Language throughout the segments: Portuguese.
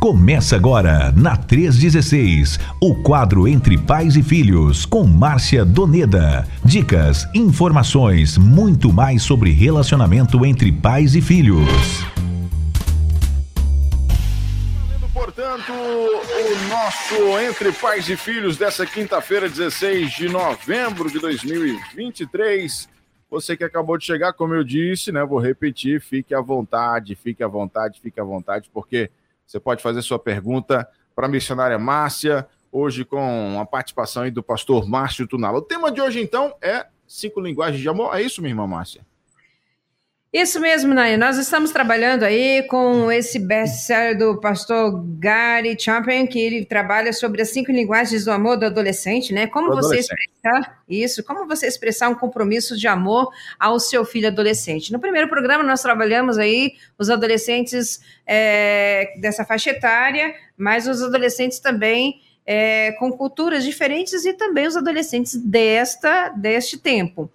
Começa agora, na 316, o quadro Entre Pais e Filhos, com Márcia Doneda. Dicas, informações, muito mais sobre relacionamento entre pais e filhos. Portanto, o nosso Entre Pais e Filhos dessa quinta-feira, 16 de novembro de 2023. Você que acabou de chegar, como eu disse, né? Vou repetir, fique à vontade, fique à vontade, fique à vontade, porque você pode fazer sua pergunta para a missionária Márcia, hoje com a participação do pastor Márcio Tunala. O tema de hoje, então, é cinco linguagens de amor. É isso, minha irmã Márcia? Isso mesmo, Naya. Nós estamos trabalhando aí com esse best-seller do pastor Gary Chapman, que ele trabalha sobre as cinco linguagens do amor do adolescente, né? Como você expressar isso, como você expressar um compromisso de amor ao seu filho adolescente. No primeiro programa, nós trabalhamos aí os adolescentes é, dessa faixa etária, mas os adolescentes também é, com culturas diferentes e também os adolescentes desta, deste tempo.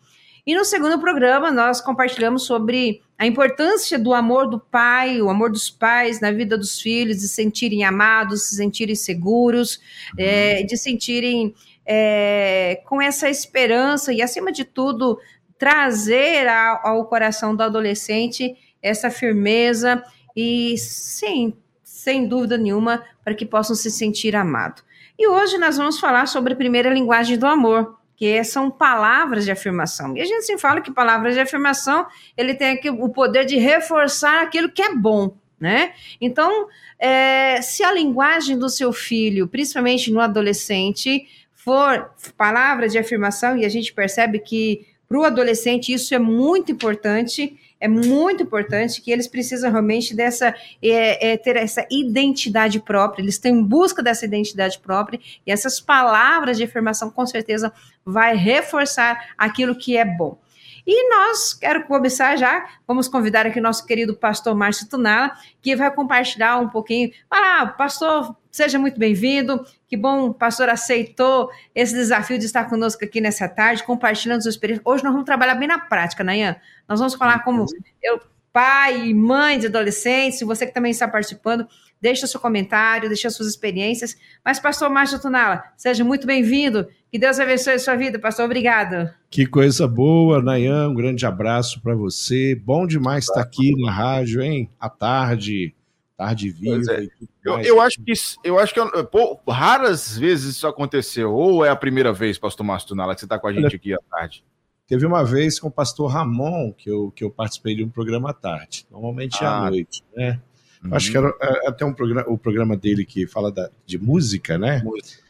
E no segundo programa, nós compartilhamos sobre a importância do amor do pai, o amor dos pais na vida dos filhos, de se sentirem amados, se sentirem seguros, uhum. é, de sentirem é, com essa esperança e, acima de tudo, trazer ao, ao coração do adolescente essa firmeza e, sim, sem dúvida nenhuma, para que possam se sentir amados. E hoje nós vamos falar sobre a primeira linguagem do amor que são palavras de afirmação. E a gente sempre fala que palavras de afirmação, ele tem o poder de reforçar aquilo que é bom, né? Então, é, se a linguagem do seu filho, principalmente no adolescente, for palavras de afirmação, e a gente percebe que para o adolescente isso é muito importante, é muito importante que eles precisam realmente dessa é, é, ter essa identidade própria, eles estão em busca dessa identidade própria, e essas palavras de afirmação com certeza vai reforçar aquilo que é bom. E nós, quero começar já, vamos convidar aqui nosso querido pastor Márcio Tunala, que vai compartilhar um pouquinho. Ah, pastor, seja muito bem-vindo. Que bom, pastor aceitou esse desafio de estar conosco aqui nessa tarde, compartilhando sua experiência. Hoje nós vamos trabalhar bem na prática, Nayan. Nós vamos falar como eu, pai e mãe de adolescentes, você que também está participando, deixa seu comentário, deixa suas experiências. Mas, pastor Márcio Tunala, seja muito bem-vindo. Que Deus abençoe a sua vida, pastor. Obrigado. Que coisa boa, Nayan. Um grande abraço para você. Bom demais estar aqui na rádio, hein? À tarde, tarde viva. É. Eu, eu, acho que eu acho que pô, raras vezes isso aconteceu. Ou é a primeira vez, pastor Márcio Tunala, que você está com a gente aqui à tarde? Teve uma vez com o pastor Ramon que eu, que eu participei de um programa à tarde. Normalmente é ah. à noite, né? Uhum. Acho que era é, até um programa, o programa dele que fala da, de música, né?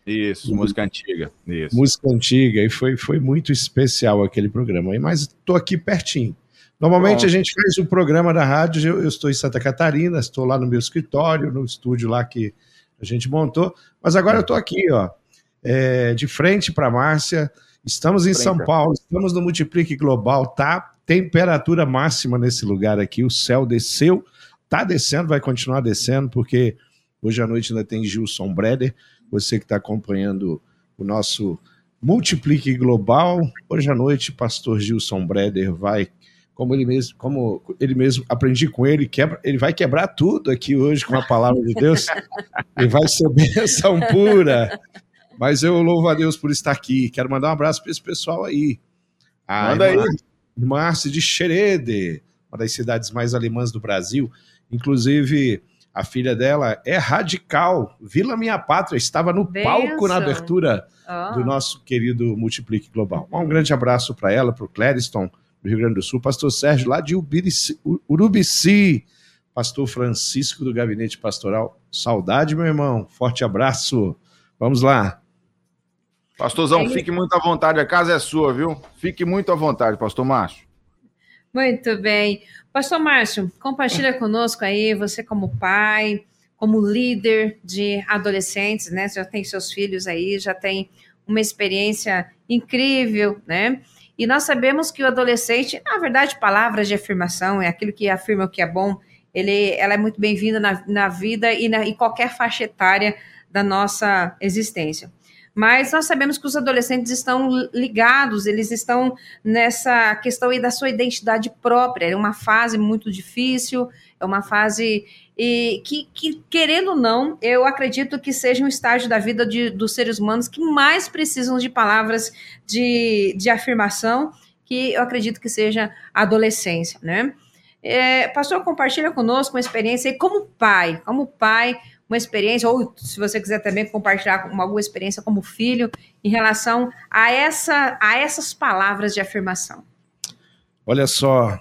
Isso, uhum. música antiga. Isso. Música antiga, e foi, foi muito especial aquele programa. Mas estou aqui pertinho. Normalmente Bom. a gente faz o programa da rádio, eu, eu, estou em Santa Catarina, estou lá no meu escritório, no estúdio lá que a gente montou, mas agora eu estou aqui, ó, é, de frente para Márcia, estamos em São Paulo, estamos no Multiplique Global, tá? Temperatura máxima nesse lugar aqui, o céu desceu, Tá descendo, vai continuar descendo, porque hoje à noite ainda tem Gilson Breder. Você que está acompanhando o nosso Multiplique Global. Hoje à noite, pastor Gilson Breder vai, como ele mesmo, como ele mesmo aprendi com ele, quebra, ele vai quebrar tudo aqui hoje com a palavra de Deus. e vai ser bênção pura. Mas eu louvo a Deus por estar aqui. Quero mandar um abraço para esse pessoal aí. A Manda irmã, aí. Márcia de Xerede, uma das cidades mais alemãs do Brasil. Inclusive, a filha dela é radical. Vila Minha Pátria estava no Benção. palco na abertura oh. do nosso querido Multiplique Global. Um grande abraço para ela, para o Clériston, do Rio Grande do Sul, pastor Sérgio, lá de Urubici, pastor Francisco do Gabinete Pastoral. Saudade, meu irmão. Forte abraço. Vamos lá. Pastorzão, fique muito à vontade, a casa é sua, viu? Fique muito à vontade, pastor Márcio. Muito bem. Pastor Márcio, compartilha conosco aí, você como pai, como líder de adolescentes, né? Você já tem seus filhos aí, já tem uma experiência incrível, né? E nós sabemos que o adolescente, na verdade, palavras de afirmação, é aquilo que afirma o que é bom, ele, ela é muito bem-vinda na, na vida e na, em qualquer faixa etária da nossa existência. Mas nós sabemos que os adolescentes estão ligados, eles estão nessa questão aí da sua identidade própria. É uma fase muito difícil, é uma fase e que, que, querendo ou não, eu acredito que seja um estágio da vida de, dos seres humanos que mais precisam de palavras de, de afirmação, que eu acredito que seja a adolescência, né? É, pastor, compartilha conosco uma experiência como pai, como pai, uma experiência, ou se você quiser também compartilhar uma, alguma experiência como filho, em relação a, essa, a essas palavras de afirmação. Olha só,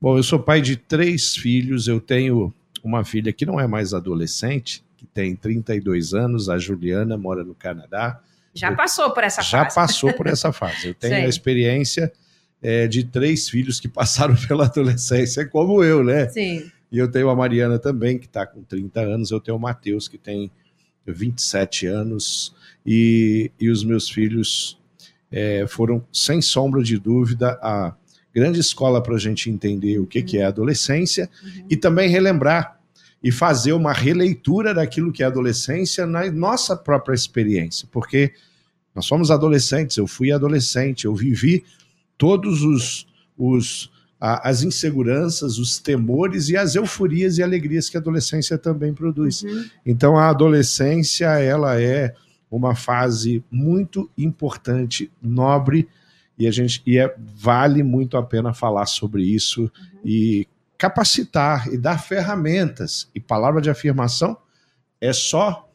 bom, eu sou pai de três filhos, eu tenho uma filha que não é mais adolescente, que tem 32 anos, a Juliana, mora no Canadá. Já eu, passou por essa já fase. Já passou por essa fase. Eu tenho a experiência é, de três filhos que passaram pela adolescência, como eu, né? Sim. E eu tenho a Mariana também, que está com 30 anos, eu tenho o Matheus, que tem 27 anos, e, e os meus filhos é, foram, sem sombra de dúvida, a grande escola para a gente entender o que, uhum. que é adolescência uhum. e também relembrar e fazer uma releitura daquilo que é adolescência na nossa própria experiência, porque nós somos adolescentes, eu fui adolescente, eu vivi todos os, os a, as inseguranças, os temores e as euforias e alegrias que a adolescência também produz. Uhum. Então a adolescência ela é uma fase muito importante, nobre e a gente e é, vale muito a pena falar sobre isso uhum. e capacitar e dar ferramentas e palavra de afirmação é só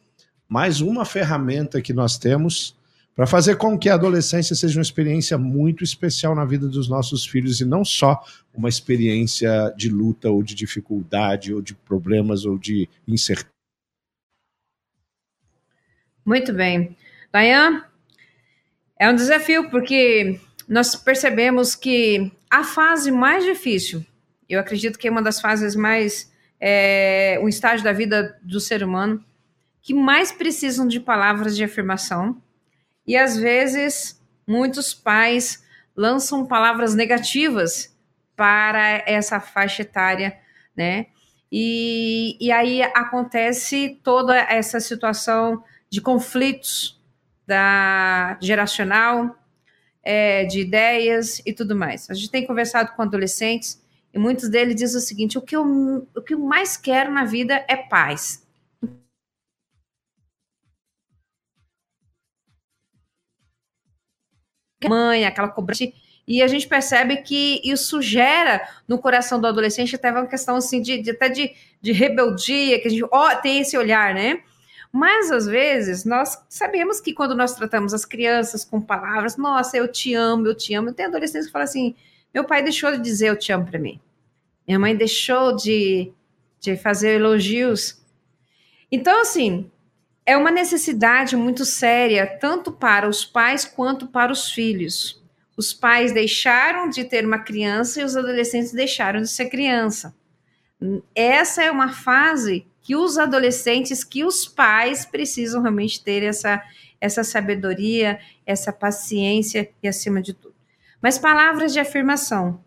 mais uma ferramenta que nós temos para fazer com que a adolescência seja uma experiência muito especial na vida dos nossos filhos e não só uma experiência de luta ou de dificuldade ou de problemas ou de incerteza. Muito bem. Dayan, é um desafio porque nós percebemos que a fase mais difícil, eu acredito que é uma das fases mais, é, um estágio da vida do ser humano, que mais precisam de palavras de afirmação, e às vezes muitos pais lançam palavras negativas para essa faixa etária, né? E, e aí acontece toda essa situação de conflitos da geracional, é, de ideias e tudo mais. A gente tem conversado com adolescentes e muitos deles dizem o seguinte: o que eu, o que eu mais quero na vida é paz. Mãe, aquela cobrança. E a gente percebe que isso gera no coração do adolescente até uma questão assim de, de até de, de rebeldia, que a gente ó, tem esse olhar, né? Mas às vezes nós sabemos que quando nós tratamos as crianças com palavras, nossa, eu te amo, eu te amo. Tem adolescentes que falam assim: meu pai deixou de dizer eu te amo para mim. Minha mãe deixou de, de fazer elogios. Então, assim, é uma necessidade muito séria, tanto para os pais quanto para os filhos. Os pais deixaram de ter uma criança e os adolescentes deixaram de ser criança. Essa é uma fase que os adolescentes, que os pais precisam realmente ter essa, essa sabedoria, essa paciência e acima de tudo. Mas palavras de afirmação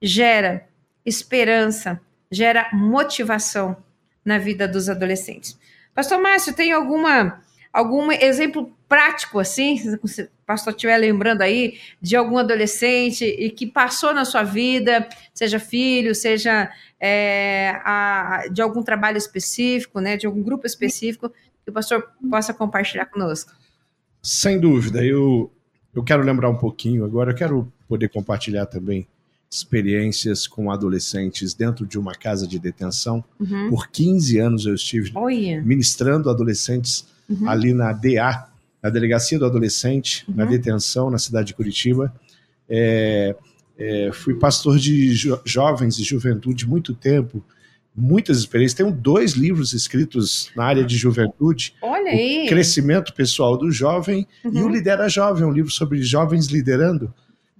gera esperança, gera motivação na vida dos adolescentes. Pastor Márcio, tem alguma algum exemplo prático assim, se o pastor estiver lembrando aí de algum adolescente e que passou na sua vida, seja filho, seja é, a, de algum trabalho específico, né, de algum grupo específico, que o pastor possa compartilhar conosco. Sem dúvida, eu, eu quero lembrar um pouquinho agora, eu quero poder compartilhar também experiências com adolescentes dentro de uma casa de detenção. Uhum. Por 15 anos eu estive ministrando adolescentes uhum. ali na DA, na Delegacia do Adolescente, uhum. na detenção, na cidade de Curitiba. É, é, fui pastor de jo jovens e juventude muito tempo, muitas experiências. Tenho dois livros escritos na área de juventude. Olha aí. O Crescimento Pessoal do Jovem e o uhum. Lidera Jovem, um livro sobre jovens liderando.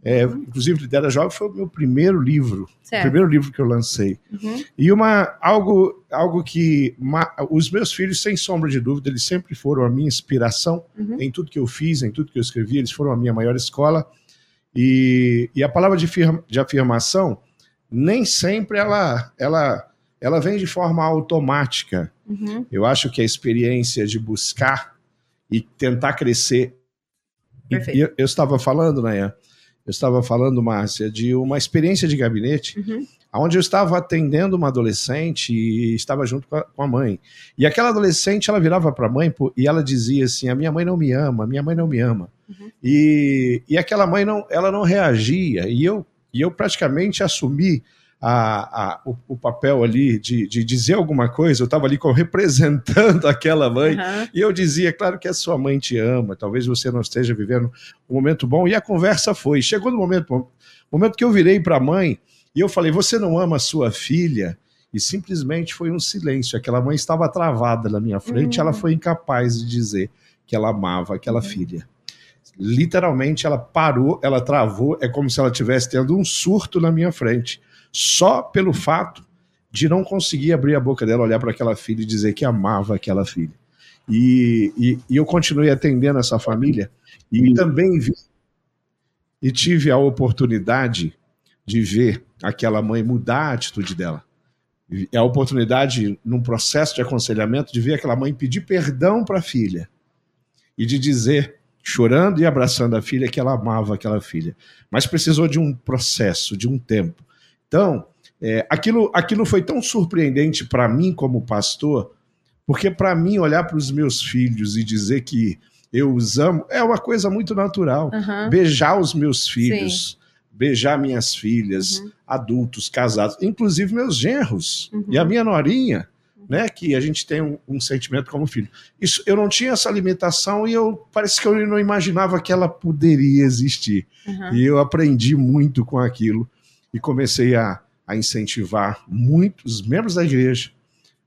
É, inclusive, Lidera Jovem foi o meu primeiro livro, certo. o primeiro livro que eu lancei. Uhum. E uma, algo, algo que ma, os meus filhos, sem sombra de dúvida, eles sempre foram a minha inspiração uhum. em tudo que eu fiz, em tudo que eu escrevi, eles foram a minha maior escola. E, e a palavra de, firma, de afirmação, nem sempre ela, ela, ela vem de forma automática. Uhum. Eu acho que a experiência de buscar e tentar crescer. Perfeito. E eu, eu estava falando, né? Eu estava falando, Márcia, de uma experiência de gabinete, uhum. onde eu estava atendendo uma adolescente e estava junto com a, com a mãe. E aquela adolescente, ela virava para a mãe e ela dizia assim: a minha mãe não me ama, a minha mãe não me ama. Uhum. E, e aquela mãe não, ela não reagia. E eu, e eu praticamente assumi a, a, o, o, papel ali de, de dizer alguma coisa, eu estava ali representando aquela mãe, uhum. e eu dizia, claro que a sua mãe te ama, talvez você não esteja vivendo um momento bom, e a conversa foi. Chegou no momento, momento que eu virei para a mãe e eu falei, você não ama a sua filha? E simplesmente foi um silêncio. Aquela mãe estava travada na minha frente, uhum. ela foi incapaz de dizer que ela amava aquela uhum. filha literalmente ela parou, ela travou, é como se ela estivesse tendo um surto na minha frente só pelo fato de não conseguir abrir a boca dela, olhar para aquela filha e dizer que amava aquela filha. E, e, e eu continuei atendendo essa família e também vi e tive a oportunidade de ver aquela mãe mudar a atitude dela. É a oportunidade, num processo de aconselhamento, de ver aquela mãe pedir perdão para a filha e de dizer, chorando e abraçando a filha, que ela amava aquela filha. Mas precisou de um processo, de um tempo. Então, é, aquilo, aquilo foi tão surpreendente para mim como pastor, porque para mim olhar para os meus filhos e dizer que eu os amo é uma coisa muito natural. Uhum. Beijar os meus filhos, Sim. beijar minhas filhas, uhum. adultos, casados, inclusive meus genros uhum. e a minha norinha, né, que a gente tem um, um, sentimento como filho. Isso, eu não tinha essa limitação e eu parece que eu não imaginava que ela poderia existir. E eu aprendi muito com aquilo e comecei a, a incentivar muitos membros da igreja,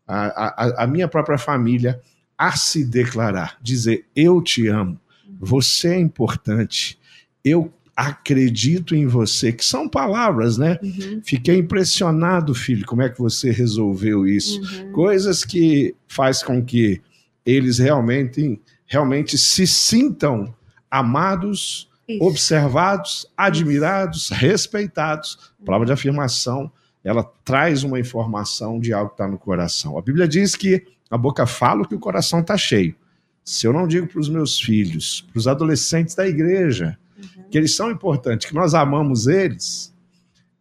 a, a, a minha própria família, a se declarar, dizer: Eu te amo, você é importante, eu acredito em você, que são palavras, né? Uhum. Fiquei impressionado, filho, como é que você resolveu isso. Uhum. Coisas que faz com que eles realmente, realmente se sintam amados isso. observados, admirados, respeitados. A palavra de afirmação, ela traz uma informação de algo que está no coração. A Bíblia diz que a boca fala que o coração está cheio. Se eu não digo para os meus filhos, para os adolescentes da igreja, uhum. que eles são importantes, que nós amamos eles,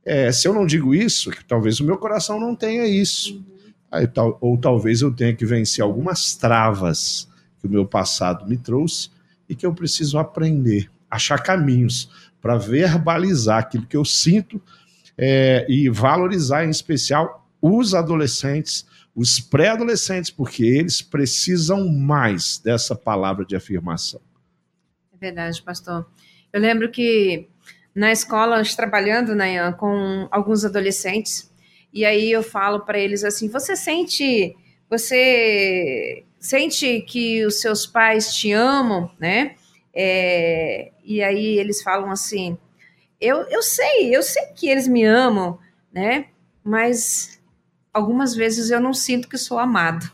é, se eu não digo isso, que talvez o meu coração não tenha isso. Uhum. Aí, tal, ou talvez eu tenha que vencer algumas travas que o meu passado me trouxe e que eu preciso aprender achar caminhos para verbalizar aquilo que eu sinto é, e valorizar, em especial, os adolescentes, os pré-adolescentes, porque eles precisam mais dessa palavra de afirmação. É verdade, pastor. Eu lembro que na escola, trabalhando né, com alguns adolescentes, e aí eu falo para eles assim: você sente, você sente que os seus pais te amam, né? É, e aí eles falam assim: eu, eu sei, eu sei que eles me amam, né? Mas algumas vezes eu não sinto que sou amado.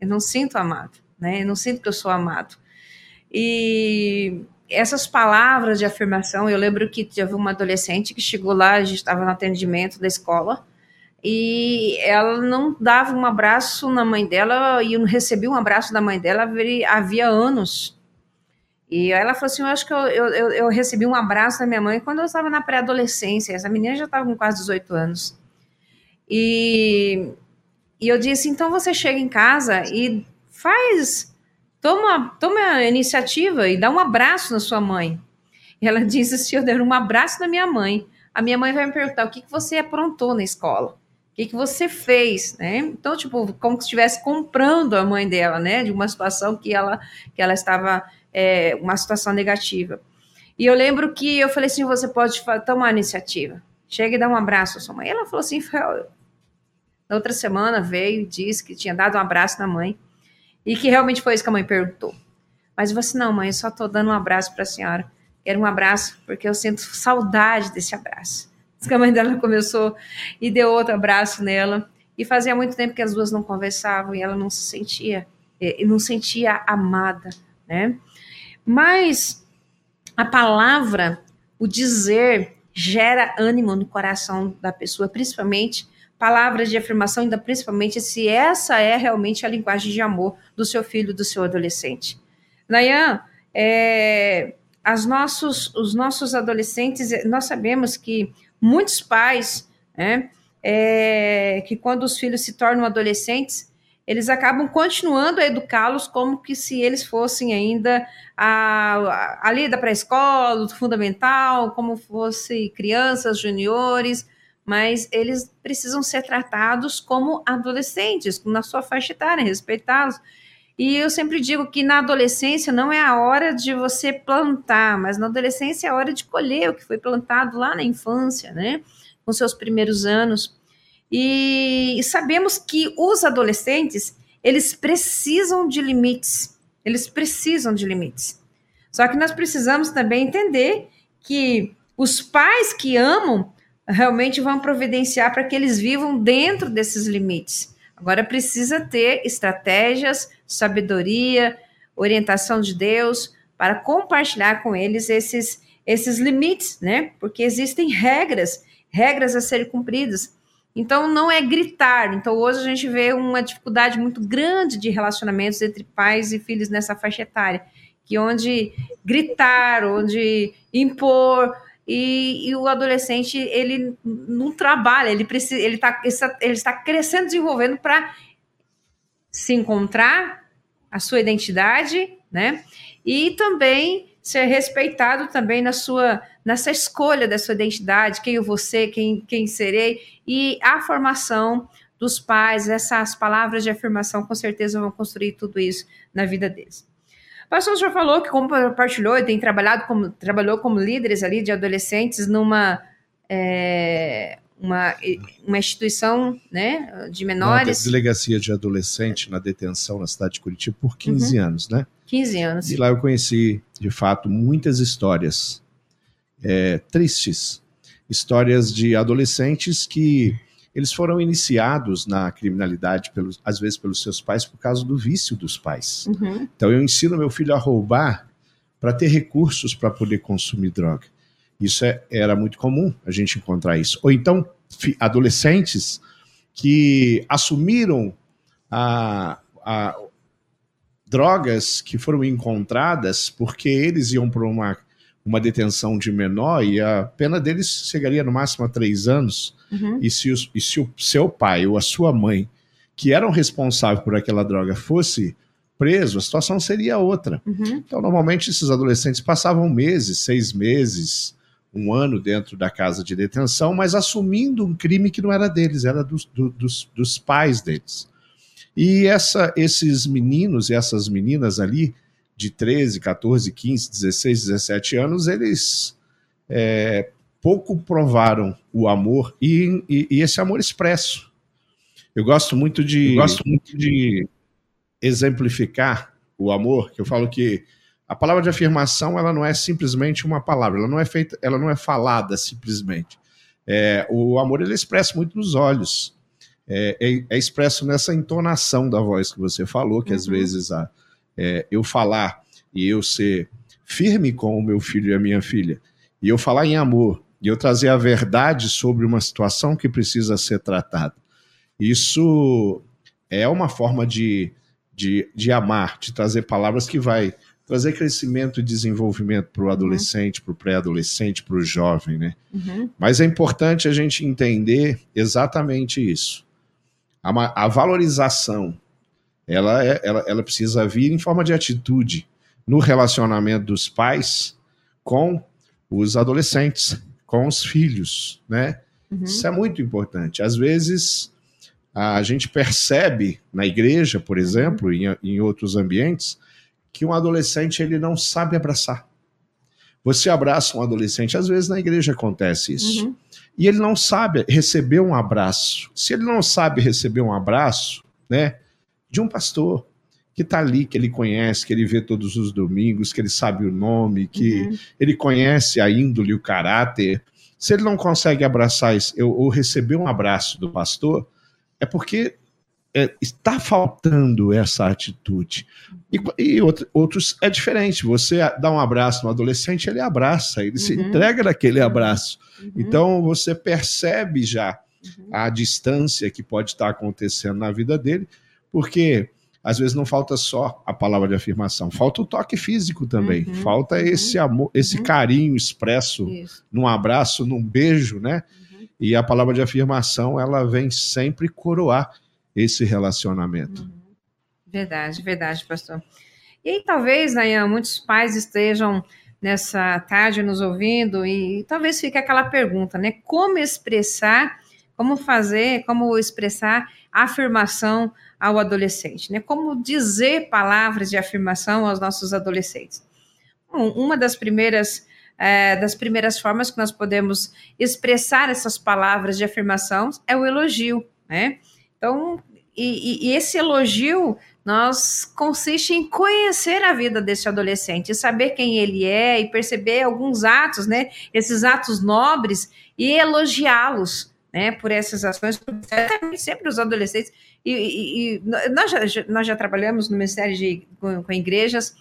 Eu não sinto amado, né? Eu não sinto que eu sou amado. E essas palavras de afirmação, eu lembro que teve uma adolescente que chegou lá, a gente estava no atendimento da escola, e ela não dava um abraço na mãe dela, e não recebi um abraço da mãe dela havia anos. E ela falou assim: Eu acho que eu, eu, eu recebi um abraço da minha mãe quando eu estava na pré-adolescência. Essa menina já estava com quase 18 anos. E, e eu disse: Então você chega em casa e faz, toma, toma a iniciativa e dá um abraço na sua mãe. E ela disse: Se eu der um abraço na minha mãe, a minha mãe vai me perguntar o que, que você aprontou na escola. O que, que você fez, né? Então, tipo, como se estivesse comprando a mãe dela, né? De uma situação que ela, que ela estava é, uma situação negativa. E eu lembro que eu falei assim: você pode tomar iniciativa. Chega e dá um abraço à sua mãe. Ela falou assim: na outra semana veio e disse que tinha dado um abraço na mãe e que realmente foi isso que a mãe perguntou. Mas você não, mãe, eu só estou dando um abraço para a senhora. Quero um abraço porque eu sinto saudade desse abraço. Diz que a mãe dela começou e deu outro abraço nela. E fazia muito tempo que as duas não conversavam e ela não se sentia, e não sentia amada, né? Mas a palavra, o dizer, gera ânimo no coração da pessoa, principalmente palavras de afirmação, ainda principalmente se essa é realmente a linguagem de amor do seu filho, do seu adolescente. Nayan, é, as nossos, os nossos adolescentes, nós sabemos que muitos pais, né, é, que quando os filhos se tornam adolescentes, eles acabam continuando a educá-los como que se eles fossem ainda ali da pré-escola, do fundamental, como fossem crianças, juniores, mas eles precisam ser tratados como adolescentes, na sua faixa etária, respeitá-los. E eu sempre digo que na adolescência não é a hora de você plantar, mas na adolescência é a hora de colher o que foi plantado lá na infância, né? Com seus primeiros anos. E, sabemos que os adolescentes, eles precisam de limites. Eles precisam de limites. Só que nós precisamos também entender que os pais que amam realmente vão providenciar para que eles vivam dentro desses limites. Agora precisa ter estratégias, sabedoria, orientação de Deus para compartilhar com eles esses esses limites, né? Porque existem regras, regras a serem cumpridas. Então não é gritar. Então hoje a gente vê uma dificuldade muito grande de relacionamentos entre pais e filhos nessa faixa etária, que onde gritar, onde impor, e, e, o adolescente ele não trabalha, ele precisa, ele tá, está, ele está crescendo, desenvolvendo para se encontrar a sua identidade, né? E também ser respeitado também na sua nessa escolha da sua identidade, quem eu vou ser, quem, quem serei, e a formação dos pais, essas palavras de afirmação com certeza vão construir tudo isso na vida deles. O pastor já falou que compartilhou e tem trabalhado como, trabalhou como líderes ali de adolescentes numa é, uma, uma instituição né, de menores. Uma delegacia de adolescente na detenção na cidade de Curitiba por 15 uhum. anos, né? 15 anos. E lá eu conheci, de fato, muitas histórias é, tristes. Histórias de adolescentes que eles foram iniciados na criminalidade, pelos, às vezes pelos seus pais, por causa do vício dos pais. Uhum. Então eu ensino meu filho a roubar para ter recursos para poder consumir droga. Isso é, era muito comum a gente encontrar isso. Ou então adolescentes que assumiram a, a, drogas que foram encontradas porque eles iam para uma uma detenção de menor e a pena deles chegaria no máximo a três anos. Uhum. E, se os, e se o seu pai ou a sua mãe, que eram responsáveis por aquela droga, fosse preso, a situação seria outra. Uhum. Então, normalmente, esses adolescentes passavam meses, seis meses, um ano dentro da casa de detenção, mas assumindo um crime que não era deles, era dos, do, dos, dos pais deles. E essa, esses meninos e essas meninas ali de 13, 14, 15, 16, 17 anos, eles é, pouco provaram o amor e, e, e, esse amor expresso. Eu gosto muito de, gosto muito de exemplificar o amor, que eu falo que a palavra de afirmação ela não é simplesmente uma palavra, ela não é feita, ela não é falada simplesmente. É, o amor ele é expresso muito nos olhos, é, é, é, expresso nessa entonação da voz que você falou, que uhum. às vezes a, é, eu falar e eu ser firme com o meu filho e a minha filha, e eu falar em amor, e eu trazer a verdade sobre uma situação que precisa ser tratada. Isso é uma forma de, de, de amar, de trazer palavras que vai trazer crescimento e desenvolvimento para o uhum. adolescente, para o pré-adolescente, para o jovem, né? Uhum. Mas é importante a gente entender exatamente isso. A, a valorização ela, é, ela, ela precisa vir em forma de atitude no relacionamento dos pais com os adolescentes, com os filhos, né? Uhum. Isso é muito importante. Às vezes a gente percebe na igreja, por exemplo, em, em outros ambientes, que um adolescente ele não sabe abraçar. Você abraça um adolescente, às vezes na igreja acontece isso. Uhum. E ele não sabe receber um abraço. Se ele não sabe receber um abraço, né? De um pastor que está ali, que ele conhece, que ele vê todos os domingos, que ele sabe o nome, que uhum. ele conhece a índole, o caráter. Se ele não consegue abraçar ou receber um abraço do pastor, é porque é, está faltando essa atitude. E, e outro, outros é diferente. Você dá um abraço no adolescente, ele abraça, ele uhum. se entrega naquele abraço. Uhum. Então você percebe já uhum. a distância que pode estar acontecendo na vida dele porque às vezes não falta só a palavra de afirmação, falta o toque físico também, uhum, falta uhum, esse amor, esse uhum. carinho expresso Isso. num abraço, num beijo, né? Uhum. E a palavra de afirmação, ela vem sempre coroar esse relacionamento. Uhum. Verdade, verdade, pastor. E aí, talvez, Nayan, muitos pais estejam nessa tarde nos ouvindo e talvez fique aquela pergunta, né? Como expressar, como fazer, como expressar afirmação ao adolescente, né? Como dizer palavras de afirmação aos nossos adolescentes. Bom, uma das primeiras é, das primeiras formas que nós podemos expressar essas palavras de afirmação é o elogio, né? Então, e, e, esse elogio nós consiste em conhecer a vida desse adolescente, saber quem ele é e perceber alguns atos, né? Esses atos nobres e elogiá-los, né? Por essas ações, sempre os adolescentes e, e, nós, já, nós já trabalhamos no Ministério de, com, com igrejas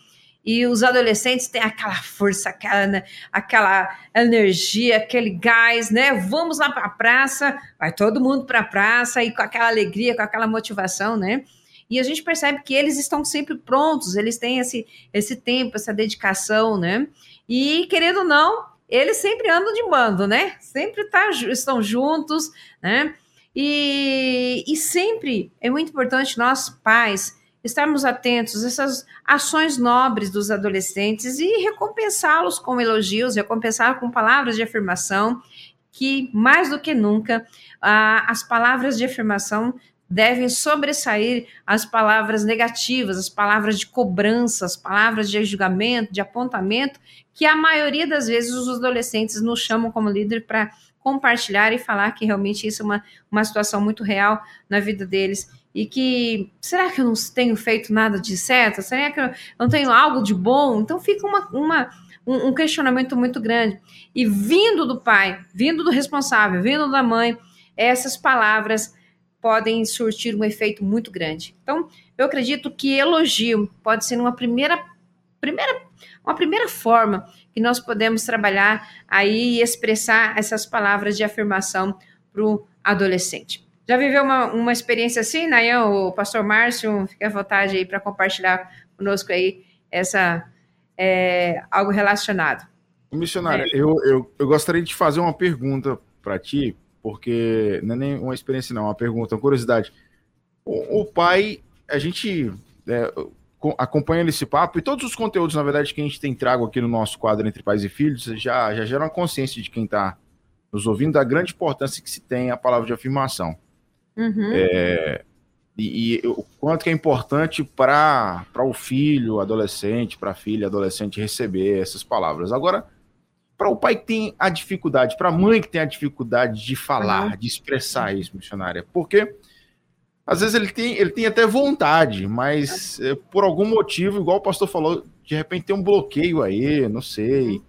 e os adolescentes têm aquela força, aquela, né, aquela energia, aquele gás, né? Vamos lá para a praça, vai todo mundo para a praça e com aquela alegria, com aquela motivação, né? E a gente percebe que eles estão sempre prontos, eles têm esse, esse tempo, essa dedicação, né? E querendo ou não, eles sempre andam de bando, né? Sempre tá, estão juntos, né? E, e sempre é muito importante nós, pais, estarmos atentos a essas ações nobres dos adolescentes e recompensá-los com elogios, recompensá-los com palavras de afirmação, que mais do que nunca as palavras de afirmação devem sobressair as palavras negativas, as palavras de cobrança, as palavras de julgamento, de apontamento, que a maioria das vezes os adolescentes nos chamam como líder para compartilhar e falar que realmente isso é uma, uma situação muito real na vida deles e que será que eu não tenho feito nada de certo? Será que eu não tenho algo de bom? Então fica uma, uma um, um, questionamento muito grande. E vindo do pai, vindo do responsável, vindo da mãe, essas palavras podem surtir um efeito muito grande. Então, eu acredito que elogio pode ser uma primeira, primeira, uma primeira forma que nós podemos trabalhar aí e expressar essas palavras de afirmação para o adolescente. Já viveu uma, uma experiência assim, Nayan, o pastor Márcio, fique à vontade aí para compartilhar conosco aí essa, é, algo relacionado. Missionária, é. eu, eu, eu gostaria de fazer uma pergunta para ti, porque não é nem uma experiência, não, é uma pergunta, uma curiosidade. O, o pai, a gente é, acompanhando esse papo e todos os conteúdos, na verdade, que a gente tem trago aqui no nosso quadro Entre Pais e Filhos, já, já geram a consciência de quem está nos ouvindo da grande importância que se tem a palavra de afirmação. Uhum. É, e, e, o quanto que é importante para o filho, adolescente, para a filha, adolescente receber essas palavras. Agora, para o pai que tem a dificuldade, para a mãe que tem a dificuldade de falar, uhum. de expressar isso, missionária, porque às vezes ele tem, ele tem até vontade, mas é, por algum motivo, igual o pastor falou, de repente tem um bloqueio aí, não sei.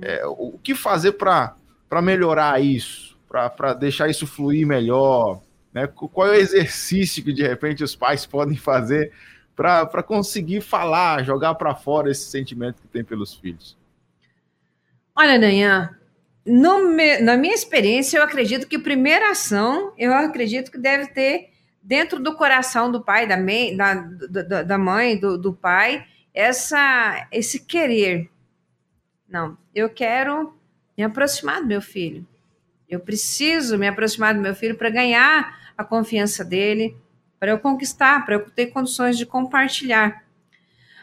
É, o que fazer para melhorar isso? Para deixar isso fluir melhor? Né? Qual é o exercício que de repente os pais podem fazer para conseguir falar, jogar para fora esse sentimento que tem pelos filhos? Olha, Nanhã, na minha experiência, eu acredito que a primeira ação, eu acredito que deve ter dentro do coração do pai, da mãe, da, da, da mãe, do, do pai, essa, esse querer. Não, eu quero me aproximar do meu filho. Eu preciso me aproximar do meu filho para ganhar a confiança dele, para eu conquistar, para eu ter condições de compartilhar.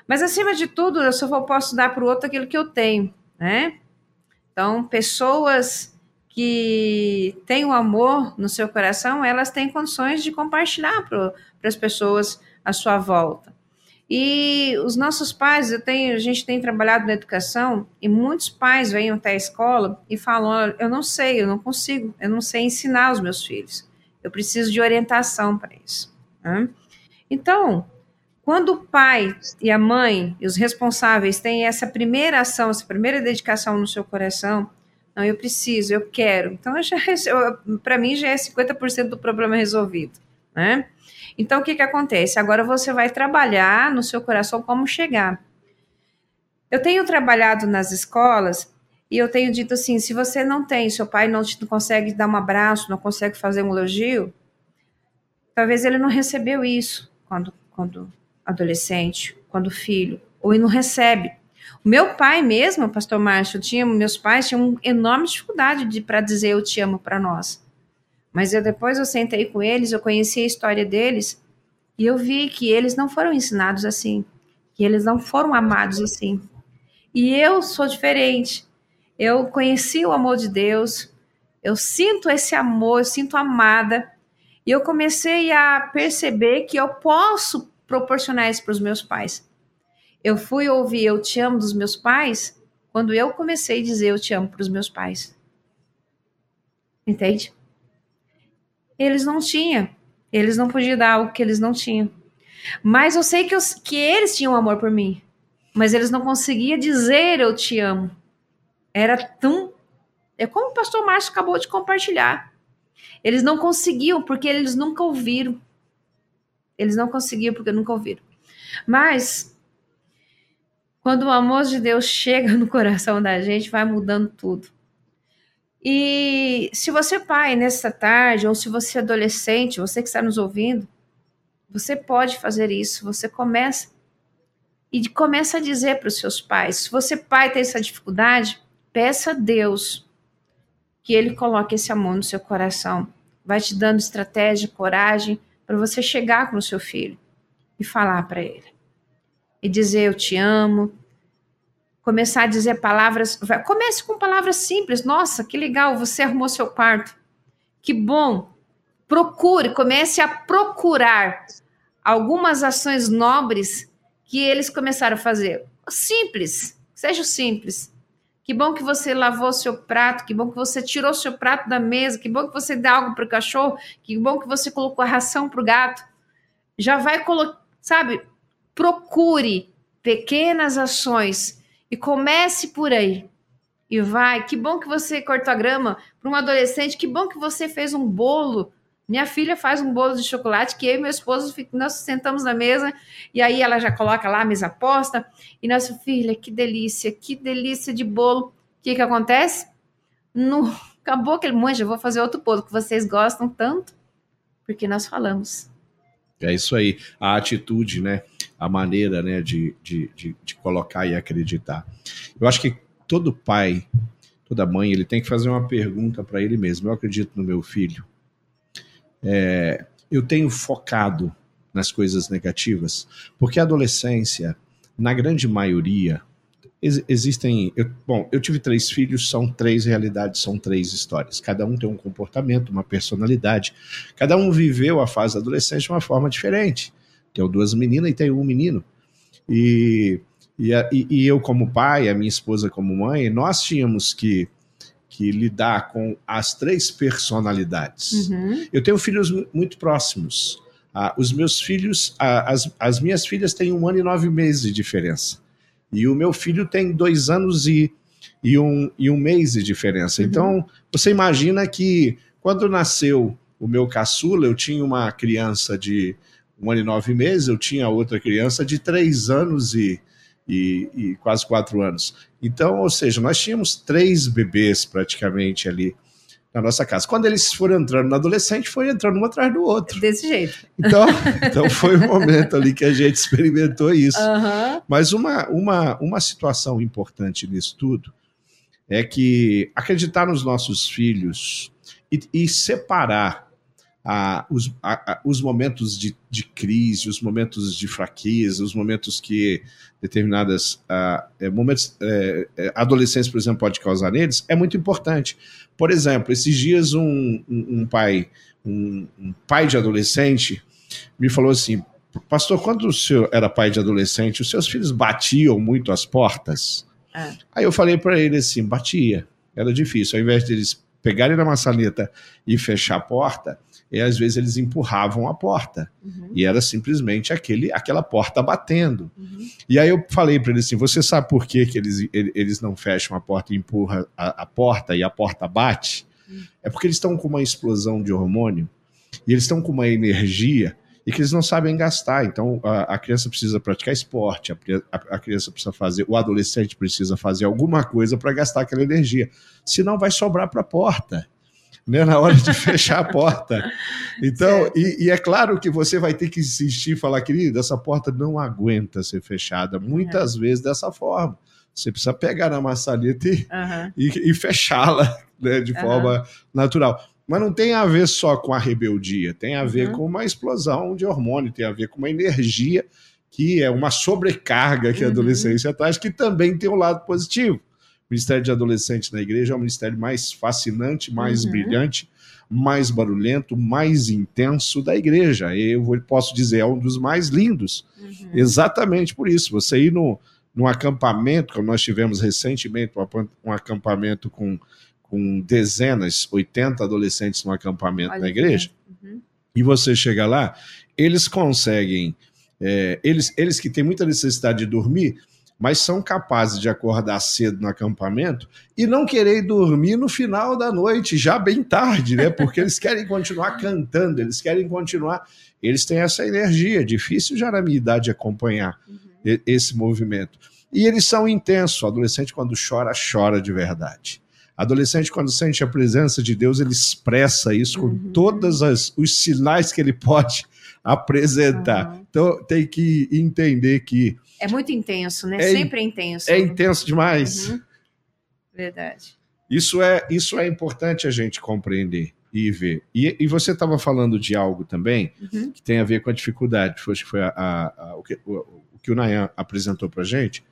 Mas acima de tudo, eu só posso dar para o outro aquilo que eu tenho, né? Então, pessoas que tem o amor no seu coração, elas têm condições de compartilhar para as pessoas à sua volta. E os nossos pais, eu tenho, a gente tem trabalhado na educação e muitos pais vêm até a escola e falam: eu não sei, eu não consigo, eu não sei ensinar os meus filhos. Eu preciso de orientação para isso. Né? Então, quando o pai e a mãe e os responsáveis têm essa primeira ação, essa primeira dedicação no seu coração, não, eu preciso, eu quero. Então, para mim, já é 50% do problema resolvido, né? Então, o que, que acontece? Agora você vai trabalhar no seu coração como chegar. Eu tenho trabalhado nas escolas e eu tenho dito assim: se você não tem, seu pai não, te, não consegue dar um abraço, não consegue fazer um elogio, talvez ele não recebeu isso quando, quando adolescente, quando filho, ou não recebe. Meu pai mesmo, pastor Márcio, tinha, meus pais tinham enorme dificuldade de, para dizer eu te amo para nós. Mas eu depois eu sentei com eles, eu conheci a história deles e eu vi que eles não foram ensinados assim, que eles não foram amados assim. E eu sou diferente. Eu conheci o amor de Deus, eu sinto esse amor, eu sinto amada. E eu comecei a perceber que eu posso proporcionar isso para os meus pais. Eu fui ouvir Eu Te Amo dos meus pais quando eu comecei a dizer Eu Te Amo para os meus pais. Entende? Eles não tinham. Eles não podiam dar algo que eles não tinham. Mas eu sei que, eu, que eles tinham amor por mim. Mas eles não conseguiam dizer Eu Te Amo. Era tão. É como o pastor Márcio acabou de compartilhar. Eles não conseguiam porque eles nunca ouviram. Eles não conseguiam porque nunca ouviram. Mas quando o amor de Deus chega no coração da gente, vai mudando tudo. E se você pai nessa tarde, ou se você é adolescente, você que está nos ouvindo, você pode fazer isso. Você começa e começa a dizer para os seus pais. Se você pai tem essa dificuldade, peça a Deus que Ele coloque esse amor no seu coração. Vai te dando estratégia, coragem para você chegar com o seu filho e falar para ele e dizer eu te amo, começar a dizer palavras, comece com palavras simples. Nossa, que legal, você arrumou seu quarto. Que bom. Procure, comece a procurar algumas ações nobres que eles começaram a fazer. Simples, seja simples. Que bom que você lavou seu prato, que bom que você tirou seu prato da mesa, que bom que você deu algo para o cachorro, que bom que você colocou a ração para o gato. Já vai colocar, sabe? Procure pequenas ações e comece por aí. E vai, que bom que você cortou a grama para um adolescente, que bom que você fez um bolo. Minha filha faz um bolo de chocolate que eu e meu esposo nós sentamos na mesa e aí ela já coloca lá a mesa posta e nossa filha, que delícia, que delícia de bolo. O que que acontece? No, acabou aquele monte, eu vou fazer outro bolo que vocês gostam tanto, porque nós falamos. É isso aí, a atitude, né? a maneira né, de, de, de, de, colocar e acreditar. Eu acho que todo pai, toda mãe, ele tem que fazer uma pergunta para ele mesmo. Eu acredito no meu filho. É, eu tenho focado nas coisas negativas, porque a adolescência, na grande maioria, ex existem. Eu, bom, eu tive três filhos, são três realidades, são três histórias. Cada um tem um comportamento, uma personalidade. Cada um viveu a fase da adolescência de uma forma diferente tenho duas meninas e tenho um menino. E, e, e, eu, como pai, a minha esposa, como mãe, nós tínhamos que, que lidar com as três personalidades. Uhum. Eu tenho filhos muito próximos. Ah, os meus filhos, ah, as, as minhas filhas têm um ano e nove meses de diferença. E o meu filho tem dois anos e, e, um, e um mês de diferença. Uhum. Então, você imagina que quando nasceu o meu caçula, eu tinha uma criança de um ano e nove meses, eu tinha outra criança de três anos e, e, e, quase quatro anos. Então, ou seja, nós tínhamos três bebês praticamente ali na nossa casa. Quando eles foram entrando na adolescente, foi entrando um atrás do outro. Desse jeito. Então, então foi o momento ali que a gente experimentou isso. Uhum. Mas uma, uma, uma situação importante nisso tudo é que acreditar nos nossos filhos e, e separar a, os, a, a, os momentos de, de, crise, os momentos de fraqueza, os momentos que determinadas é, momentos é, é, adolescentes, por exemplo, pode causar neles, é muito importante. Por exemplo, esses dias um, um, um pai, um, um, pai de adolescente, me falou assim, pastor, quando o senhor era pai de adolescente, os seus filhos batiam muito as portas? Aí eu falei para ele assim, batia, era difícil. Ao invés deles pegarem na maçaneta e fechar a porta, e às vezes eles empurravam a porta. Uhum. E era simplesmente aquele, aquela porta batendo. Uhum. E aí eu falei para eles assim: você sabe por que, que eles, eles não fecham a porta e empurram a, a porta e a porta bate? Uhum. É porque eles estão com uma explosão de hormônio e eles estão com uma energia e que eles não sabem gastar. Então, a, a criança precisa praticar esporte, a, a, a, criança precisa fazer, o adolescente precisa fazer alguma coisa para gastar aquela energia. Senão, vai sobrar para a porta. Né, na hora de fechar a porta. Então, e, e, é claro que você vai ter que insistir, falar, querido, essa porta não aguenta ser fechada, muitas uhum. vezes dessa forma. Você precisa pegar na maçaneta e, uhum. e, e fechá-la né, de uhum. forma natural. Mas não tem a ver só com a rebeldia, tem a ver uhum. com uma explosão de hormônio, tem a ver com uma energia que é uma sobrecarga que a uhum. adolescência traz, que também tem um lado positivo. O Ministério de Adolescentes na igreja é o ministério mais fascinante, mais uhum. brilhante, mais barulhento, mais intenso da igreja. Eu posso dizer, é um dos mais lindos. Uhum. Exatamente por isso. Você ir no, num acampamento, como nós tivemos recentemente, um acampamento com, com dezenas, 80 adolescentes no acampamento Olha na igreja, uhum. e você chega lá, eles conseguem é, eles, eles que têm muita necessidade de dormir, mas são capazes de acordar cedo no acampamento e não querer dormir no final da noite, já bem tarde, né? Porque eles querem continuar cantando, eles querem continuar. Eles têm essa energia, difícil já na minha idade acompanhar uhum. esse movimento. E eles são intensos. O adolescente, quando chora, chora de verdade. Adolescente, quando sente a presença de Deus, ele expressa isso com uhum. todos os sinais que ele pode apresentar. Uhum. Então tem que entender que. É muito intenso, né? É, Sempre é intenso. É intenso demais. Uhum. Verdade. Isso é, isso é importante a gente compreender e ver. E, e você estava falando de algo também uhum. que tem a ver com a dificuldade. Foi, foi a, a, a, o, que, o, o, que o Nayan apresentou para gente,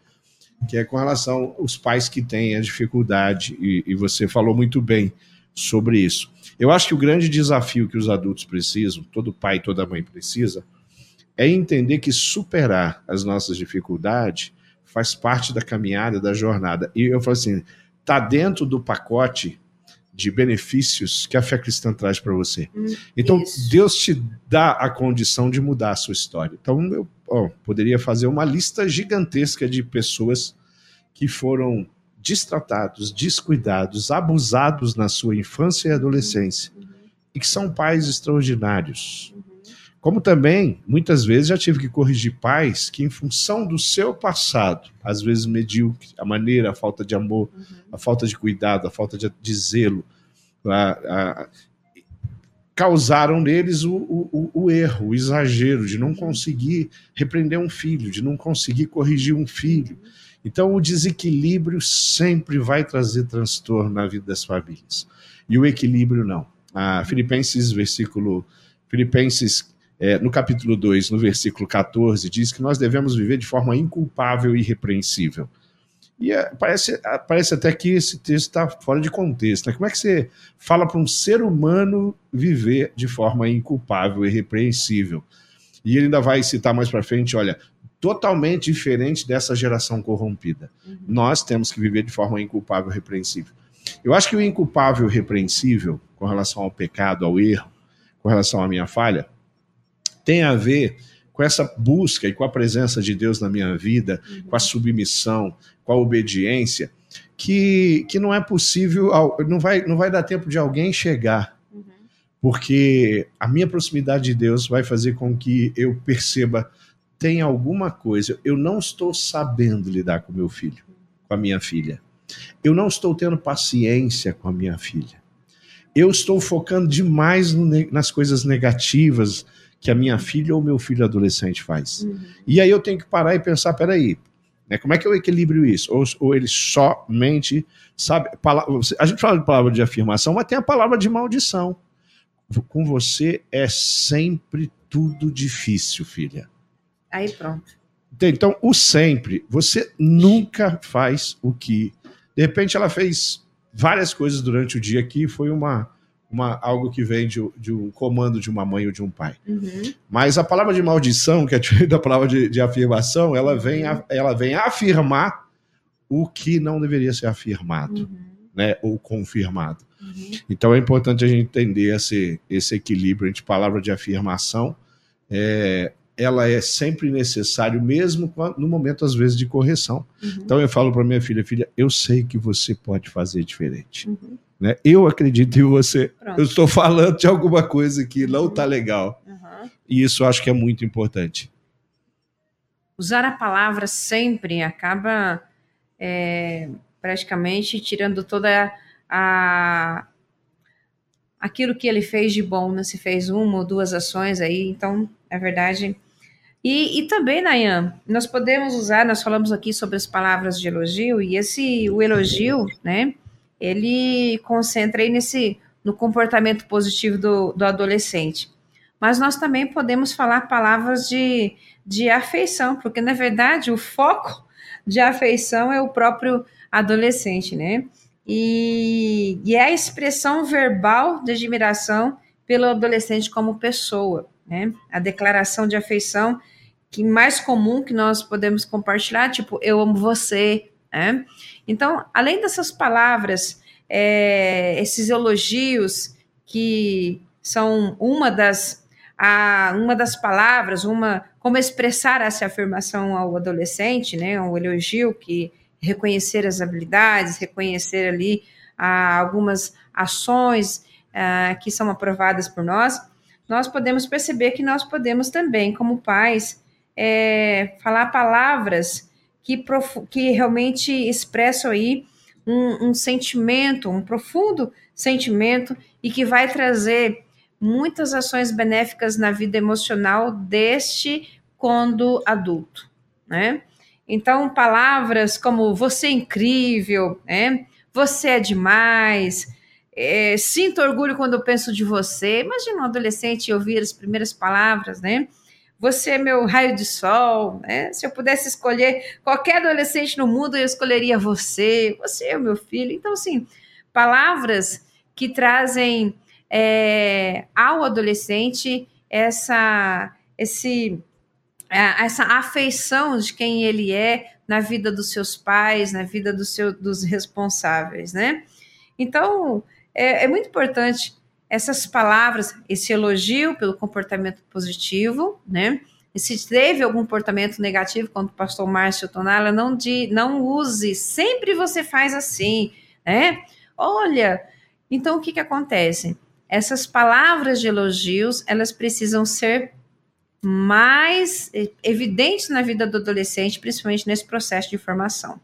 que é com relação aos pais que têm a dificuldade, e, e você falou muito bem sobre isso. Eu acho que o grande desafio que os adultos precisam, todo pai e toda mãe precisa, é entender que superar as nossas dificuldades faz parte da caminhada, da jornada. E eu falo assim, tá dentro do pacote de benefícios que a fé cristã traz para você. Hum, então, Isso. Deus te dá a condição de mudar a sua história. Então, eu poderia fazer uma lista gigantesca de pessoas que foram destratados, descuidados, abusados na sua infância e adolescência, uhum. e que são pais extraordinários. Uhum. Como também, muitas vezes, já tive que corrigir pais que, em função do seu passado, às vezes medíocre, a maneira, a falta de amor, uhum. a falta de cuidado, a falta de, de zelo, a, a, causaram neles o, o, o, erro, o exagero de não conseguir repreender um filho, de não conseguir corrigir um filho. Então, o desequilíbrio sempre vai trazer transtorno na vida das famílias. E o equilíbrio não. A Filipenses, versículo. Filipenses, é, no capítulo 2, no versículo 14, diz que nós devemos viver de forma inculpável e irrepreensível. E é, parece, parece até que esse texto está fora de contexto. Né? Como é que você fala para um ser humano viver de forma inculpável e irrepreensível? E ele ainda vai citar mais para frente: olha, totalmente diferente dessa geração corrompida. Uhum. Nós temos que viver de forma inculpável e repreensível. Eu acho que o inculpável e repreensível, com relação ao pecado, ao erro, com relação à minha falha, tem a ver com essa busca e com a presença de Deus na minha vida, uhum. com a submissão, com a obediência, que, que não é possível, não vai, não vai dar tempo de alguém chegar. Uhum. Porque a minha proximidade de Deus vai fazer com que eu perceba tem alguma coisa, eu não estou sabendo lidar com meu filho, com a minha filha. Eu não estou tendo paciência com a minha filha. Eu estou focando demais nas coisas negativas que a minha filha ou meu filho adolescente faz. Uhum. E aí eu tenho que parar e pensar, peraí, né, como é que eu equilibro isso? Ou, ou ele somente sabe... a gente fala de palavra de afirmação, mas tem a palavra de maldição. Com você é sempre tudo difícil, filha. Aí pronto. Então, o sempre, você nunca faz o que. De repente, ela fez várias coisas durante o dia aqui, foi uma, uma algo que vem de, de um comando de uma mãe ou de um pai. Uhum. Mas a palavra de maldição, que é da palavra de, de afirmação, ela vem, a, ela vem afirmar o que não deveria ser afirmado, uhum. né, ou confirmado. Uhum. Então é importante a gente entender esse, esse equilíbrio entre palavra de afirmação é, ela é sempre necessário, mesmo no momento, às vezes, de correção. Uhum. Então eu falo para minha filha, filha, eu sei que você pode fazer diferente. Né? Eu acredito em você. Pronto. Eu estou falando de alguma coisa que não está legal. Uhum. E isso acho que é muito importante. Usar a palavra sempre acaba é, praticamente tirando toda a, aquilo que ele fez de bom, né? Se fez uma ou duas ações aí, então, é verdade. E, e também, Nayan, nós podemos usar, nós falamos aqui sobre as palavras de elogio, e esse, o elogio, né, ele concentra aí nesse, no comportamento positivo do, do adolescente. Mas nós também podemos falar palavras de, de afeição, porque, na verdade, o foco de afeição é o próprio adolescente, né? E, e é a expressão verbal de admiração pelo adolescente como pessoa, né? A declaração de afeição que mais comum que nós podemos compartilhar, tipo, eu amo você, né? Então, além dessas palavras, é, esses elogios que são uma das a, uma das palavras, uma como expressar essa afirmação ao adolescente, né? Um elogio que reconhecer as habilidades, reconhecer ali ah, algumas ações ah, que são aprovadas por nós, nós podemos perceber que nós podemos também, como pais, é, falar palavras que, que realmente expressam aí um, um sentimento, um profundo sentimento e que vai trazer muitas ações benéficas na vida emocional deste quando adulto, né? Então, palavras como você é incrível, né? Você é demais, é, sinto orgulho quando eu penso de você. Imagina um adolescente ouvir as primeiras palavras, né? Você é meu raio de sol, né? Se eu pudesse escolher qualquer adolescente no mundo, eu escolheria você. Você é o meu filho. Então, assim, palavras que trazem é, ao adolescente essa, esse essa afeição de quem ele é na vida dos seus pais, na vida do seu, dos responsáveis, né? Então, é, é muito importante essas palavras, esse elogio pelo comportamento positivo, né? E se teve algum comportamento negativo, quando o pastor Márcio Tonala, não, de, não use, sempre você faz assim, né? Olha, então o que, que acontece? Essas palavras de elogios, elas precisam ser mais evidentes na vida do adolescente, principalmente nesse processo de formação.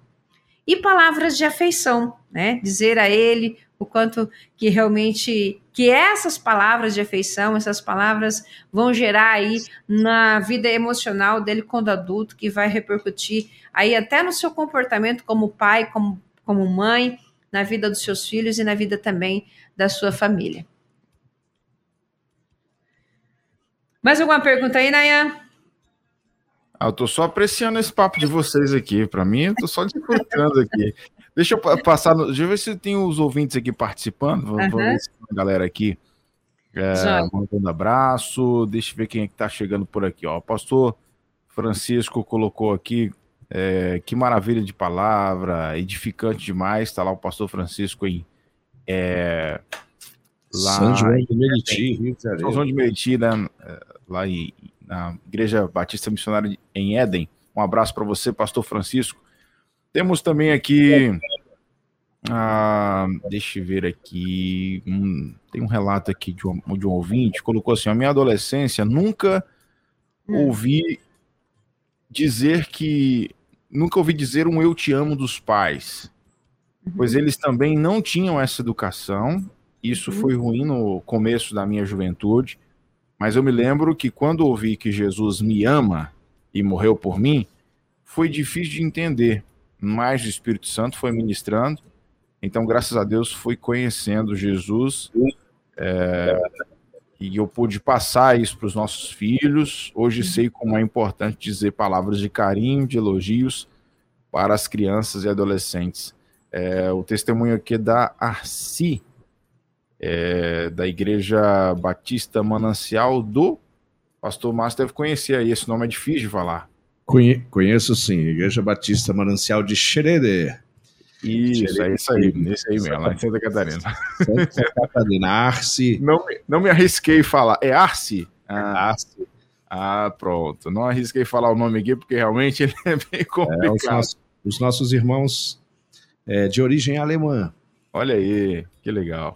E palavras de afeição, né? Dizer a ele o quanto que realmente que essas palavras de afeição, essas palavras vão gerar aí na vida emocional dele quando adulto, que vai repercutir aí até no seu comportamento como pai, como, como mãe, na vida dos seus filhos e na vida também da sua família. Mais alguma pergunta aí, Nayan? Ah, eu tô só apreciando esse papo de vocês aqui. Para mim, eu tô só desfrutando aqui. Deixa eu passar. No... Deixa eu ver se tem os ouvintes aqui participando. Vamos, uhum. ver se tem a galera aqui. É, mandando abraço. Deixa eu ver quem é que tá chegando por aqui. Ó. O pastor Francisco colocou aqui. É, que maravilha de palavra, edificante demais. Tá lá o pastor Francisco em. É, lá São João de Meriti. São João de Meriti, né, lá em, na Igreja Batista Missionária em Éden. Um abraço para você, pastor Francisco. Temos também aqui. Ah, deixa eu ver aqui. Um, tem um relato aqui de um, de um ouvinte. Colocou assim: A minha adolescência nunca hum. ouvi dizer que. Nunca ouvi dizer um eu te amo dos pais, uhum. pois eles também não tinham essa educação isso uhum. foi ruim no começo da minha juventude, mas eu me lembro que quando ouvi que Jesus me ama e morreu por mim, foi difícil de entender, mas o Espírito Santo foi ministrando. Então, graças a Deus, fui conhecendo Jesus é, e eu pude passar isso para os nossos filhos. Hoje sei como é importante dizer palavras de carinho, de elogios para as crianças e adolescentes. É, o testemunho aqui é da Arci, é, da Igreja Batista Manancial do Pastor Márcio deve conhecer aí, esse nome é difícil de falar. Conhe conheço sim, Igreja Batista Manancial de Schroeder. Isso, é isso aí, esse aí mesmo, lá em Santa Catarina. Santa Catarina, Arce. Não, não me arrisquei falar, é Arce? Ah, Arce. Ah, pronto. Não arrisquei falar o nome aqui, porque realmente ele é bem complicado. É, os, nossos, os, nossos, irmãos é, de origem alemã. Olha aí, que legal.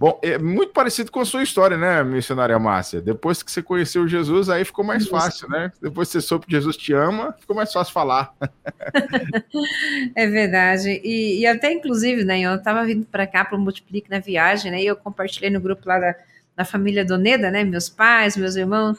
Bom, é muito parecido com a sua história, né, missionária Márcia? Depois que você conheceu Jesus, aí ficou mais Isso. fácil, né? Depois que você soube que Jesus te ama, ficou mais fácil falar. é verdade. E, e, até, inclusive, né, eu estava vindo para cá para o Multiplique na viagem, né? E eu compartilhei no grupo lá da, da família Doneda, né? Meus pais, meus irmãos.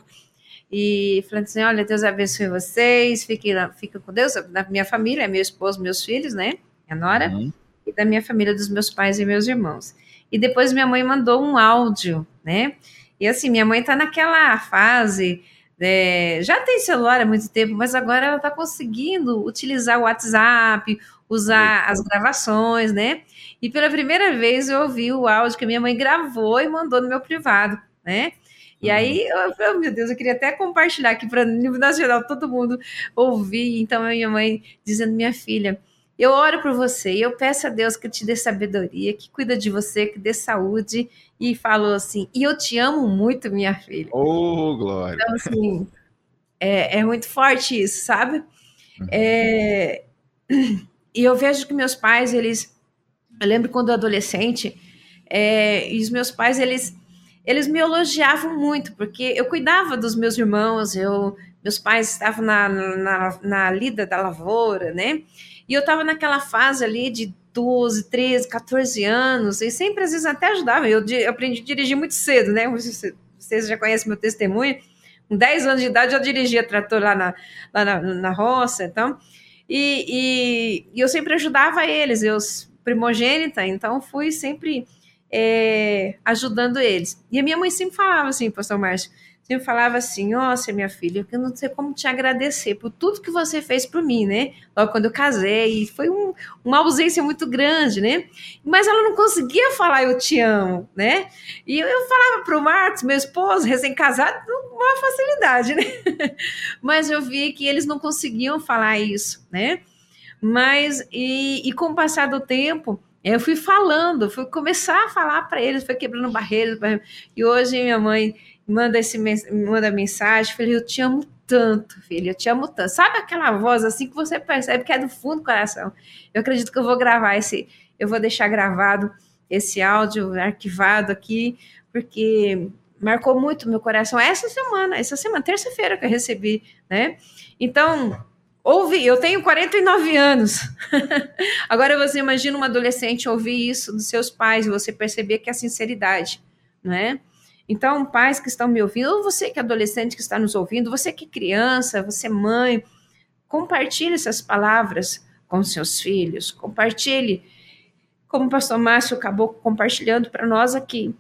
E falando assim: olha, Deus abençoe vocês, fiquem, fiquem com Deus, da minha família, meu esposo, meus filhos, né? Minha nora, uhum. e da minha família, dos meus pais e meus irmãos. E depois minha mãe mandou um áudio, né? E assim, minha mãe tá naquela fase. É, já tem celular há muito tempo, mas agora ela está conseguindo utilizar o WhatsApp, usar as gravações, né? E pela primeira vez eu ouvi o áudio que minha mãe gravou e mandou no meu privado, né? E uhum. aí, eu, oh, meu Deus, eu queria até compartilhar aqui para nível nacional, todo mundo ouvir. Então, a minha mãe dizendo, minha filha, eu oro por você e eu peço a Deus que te dê sabedoria, que cuida de você, que dê saúde. E falou assim: E eu te amo muito, minha filha. Oh, glória. Então, assim, é, é muito forte isso, sabe? Uhum. É, e eu vejo que meus pais, eles. Eu lembro quando eu adolescente, é, e os meus pais, eles, eles me elogiavam muito, porque eu cuidava dos meus irmãos, eu, meus pais estavam na, na, na lida da lavoura, né? E eu estava naquela fase ali de 12, 13, 14 anos, e sempre às vezes até ajudava. Eu, eu aprendi a dirigir muito cedo, né? Vocês já conhecem meu testemunho. Com 10 anos de idade, eu dirigia trator lá na, lá na, na roça, então. E, e, e, eu sempre ajudava eles, eu primogênita, então fui sempre é, ajudando eles. E a minha mãe sempre falava assim, pastor Márcio, sempre falava assim: Nossa, minha filha, eu não sei como te agradecer por tudo que você fez por mim, né? Logo quando eu casei, foi um, uma ausência muito grande, né? Mas ela não conseguia falar eu te amo, né? E eu, eu falava para o Marcos, meu esposo, recém-casado, com uma facilidade, né? Mas eu vi que eles não conseguiam falar isso, né? Mas, e, e com o passar do tempo, eu fui falando, fui começar a falar para eles, foi quebrando barreiras. E hoje minha mãe manda esse manda mensagem, filho, eu te amo tanto, filho, eu te amo tanto. Sabe aquela voz assim que você percebe que é do fundo do coração? Eu acredito que eu vou gravar esse, eu vou deixar gravado esse áudio arquivado aqui, porque marcou muito meu coração essa semana, essa semana, terça-feira que eu recebi, né? Então, ouvi, eu tenho 49 anos. Agora você imagina uma adolescente ouvir isso dos seus pais e você perceber que é a sinceridade, não é? Então, pais que estão me ouvindo, ou você que é adolescente que está nos ouvindo, você que é criança, você mãe, compartilhe essas palavras com seus filhos, compartilhe, como o pastor Márcio acabou compartilhando para nós aqui.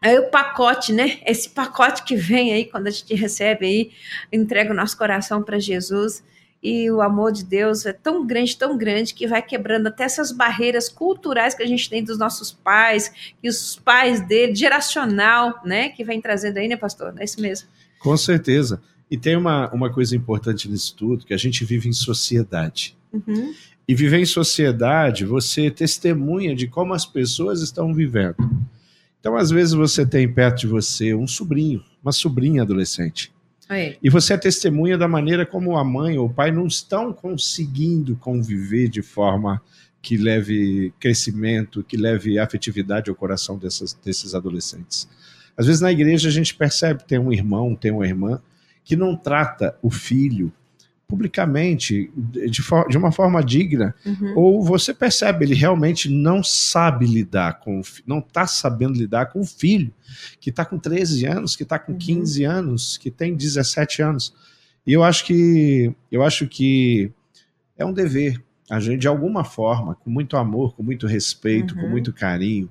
Aí o pacote, né? Esse pacote que vem aí quando a gente recebe aí, entrega o nosso coração para Jesus e o amor de Deus é tão grande, tão grande, que vai quebrando até essas barreiras culturais que a gente tem dos nossos pais, e os pais dele, geracional, né? Que vem trazendo aí, né, pastor? É isso mesmo. Com certeza. E tem uma, uma coisa importante nisso tudo, que a gente vive em sociedade. Uhum. E viver em sociedade, você testemunha de como as pessoas estão vivendo. Então, às vezes, você tem perto de você um sobrinho, uma sobrinha adolescente e você é testemunha da maneira como a mãe ou o pai não estão conseguindo conviver de forma que leve crescimento, que leve afetividade ao coração dessas, desses adolescentes. Às vezes na igreja a gente percebe tem um irmão, tem uma irmã que não trata o filho publicamente, de, de uma forma digna, uhum. ou você percebe, ele realmente não sabe lidar com, não está sabendo lidar com o filho, que está com 13 anos, que está com uhum. 15 anos, que tem 17 anos. E eu acho que, eu acho que é um dever, a gente, de alguma forma, com muito amor, com muito respeito, uhum. com muito carinho,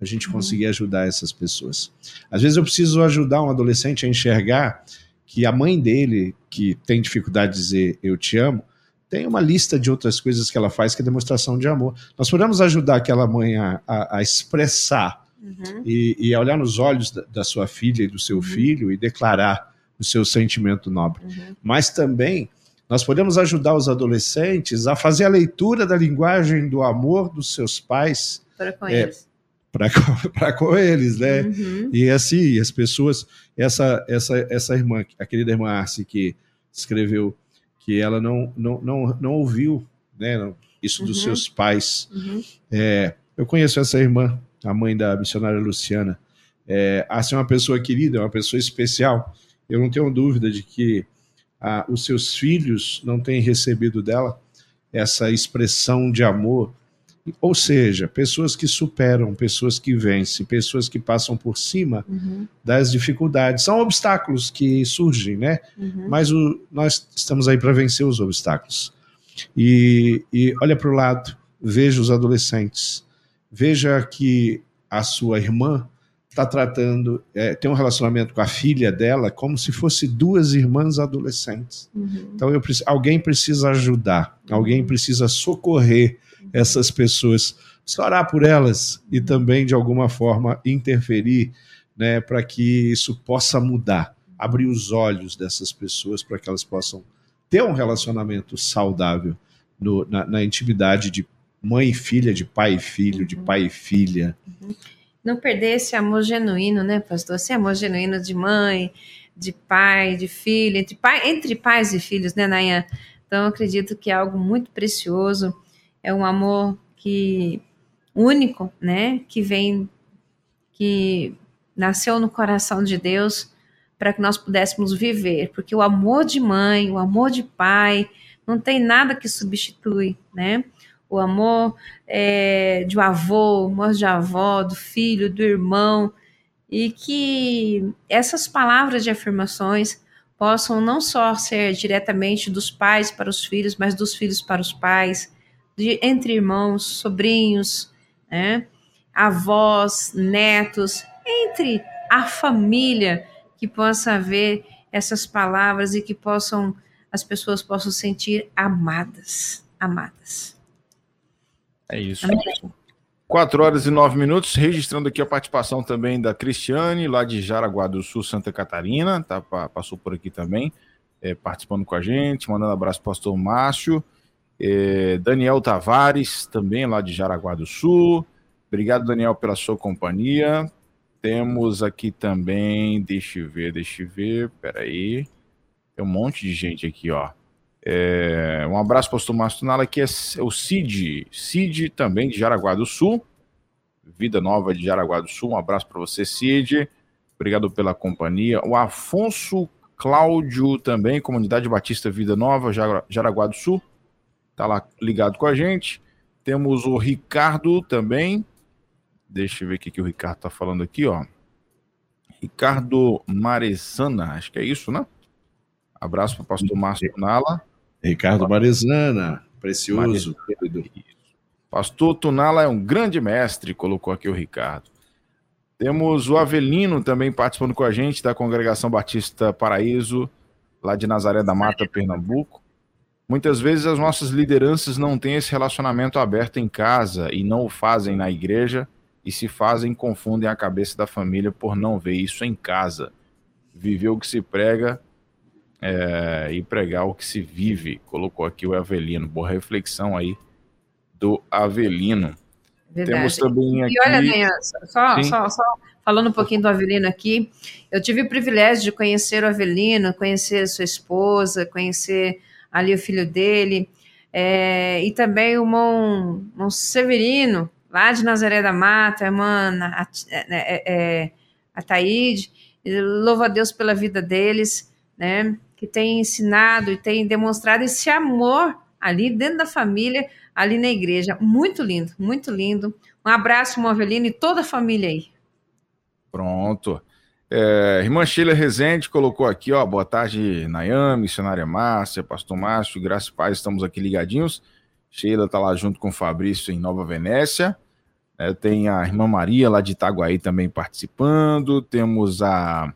a gente uhum. conseguir ajudar essas pessoas. Às vezes eu preciso ajudar um adolescente a enxergar que a mãe dele, que tem dificuldade de dizer eu te amo, tem uma lista de outras coisas que ela faz que é demonstração de amor. Nós podemos ajudar aquela mãe a, a, a expressar uhum. e, e, a olhar nos olhos da, da, sua filha e do seu uhum. filho e declarar o seu sentimento nobre. Uhum. Mas também nós podemos ajudar os adolescentes a fazer a leitura da linguagem do amor dos seus pais. Para com é, eles para com eles, né? Uhum. E assim, as pessoas, essa essa essa irmã, a querida irmã Arce que escreveu que ela não não não, não ouviu, né, isso dos uhum. seus pais. Uhum. É, eu conheço essa irmã a mãe da missionária Luciana, é, a ser uma pessoa querida, uma pessoa especial. Eu não tenho dúvida de que ah, os seus filhos não têm recebido dela essa expressão de amor. Ou seja, pessoas que superam, pessoas que vencem, pessoas que passam por cima uhum. das dificuldades. São obstáculos que surgem, né? Uhum. Mas o, nós estamos aí para vencer os obstáculos. E, e olha para o lado, veja os adolescentes, veja que a sua irmã está tratando, é, tem um relacionamento com a filha dela como se fosse duas irmãs adolescentes. Uhum. Então eu, alguém precisa ajudar, alguém uhum. precisa socorrer essas pessoas, orar por elas e também de alguma forma interferir, né, para que isso possa mudar, abrir os olhos dessas pessoas para que elas possam ter um relacionamento saudável no, na, na, intimidade de mãe e filha, de pai e filho, de uhum. pai e filha. Uhum não perder esse amor genuíno, né, pastor? Esse amor genuíno de mãe, de pai, de filho, entre, pai, entre pais e filhos, né, Nayan? Então, acredito que é algo muito precioso, é um amor que único, né, que vem, que nasceu no coração de Deus para que nós pudéssemos viver, porque o amor de mãe, o amor de pai, não tem nada que substitui, né? o amor é, de um avô, o amor de avó, do filho, do irmão, e que essas palavras de afirmações possam não só ser diretamente dos pais para os filhos, mas dos filhos para os pais, de, entre irmãos, sobrinhos, né, avós, netos, entre a família, que possa ver essas palavras e que possam as pessoas possam sentir amadas, amadas. É isso. Quatro horas e nove minutos, registrando aqui a participação também da Cristiane, lá de Jaraguá do Sul, Santa Catarina, tá, passou por aqui também, é, participando com a gente, mandando abraço para o pastor Márcio, é, Daniel Tavares, também lá de Jaraguá do Sul, obrigado Daniel pela sua companhia, temos aqui também, deixa eu ver, deixa eu ver, peraí, tem um monte de gente aqui, ó, é, um abraço para o Tomás Tunala, que é o Cid, Cid também de Jaraguá do Sul, Vida Nova de Jaraguá do Sul, um abraço para você, Cid, obrigado pela companhia. O Afonso Cláudio também, Comunidade Batista Vida Nova, Jaraguá do Sul, tá lá ligado com a gente. Temos o Ricardo também, deixa eu ver o que, o Ricardo tá falando aqui, ó. Ricardo Marezana, acho que é isso, né? Abraço para o pastor Márcio Nala. Ricardo Marezana, precioso. Pastor Tunala é um grande mestre, colocou aqui o Ricardo. Temos o Avelino também participando com a gente da Congregação Batista Paraíso, lá de Nazaré da Mata, Pernambuco. Muitas vezes as nossas lideranças não têm esse relacionamento aberto em casa e não o fazem na igreja, e se fazem, confundem a cabeça da família por não ver isso em casa. Viver o que se prega é, e pregar o que se vive. Colocou aqui o Avelino. Boa reflexão aí do Avelino. Verdade. Temos também aqui. E olha, Nenha, só, só, só, falando um pouquinho do Avelino aqui, eu tive o privilégio de conhecer o Avelino, conhecer sua esposa, conhecer ali o filho dele, é, e também o Mon, Mon Severino, lá de Nazaré da Mata, a irmã a, é, é, a Taíde. Louvo a Deus pela vida deles, né? que tem ensinado e tem demonstrado esse amor ali dentro da família, ali na igreja. Muito lindo, muito lindo. Um abraço, Movelino, e toda a família aí. Pronto. É, irmã Sheila Rezende colocou aqui, ó, boa tarde, Nayame, missionária Márcia, pastor Márcio, graças e paz, estamos aqui ligadinhos. Sheila tá lá junto com o Fabrício em Nova Venécia. É, tem a irmã Maria lá de Itaguaí também participando. Temos a.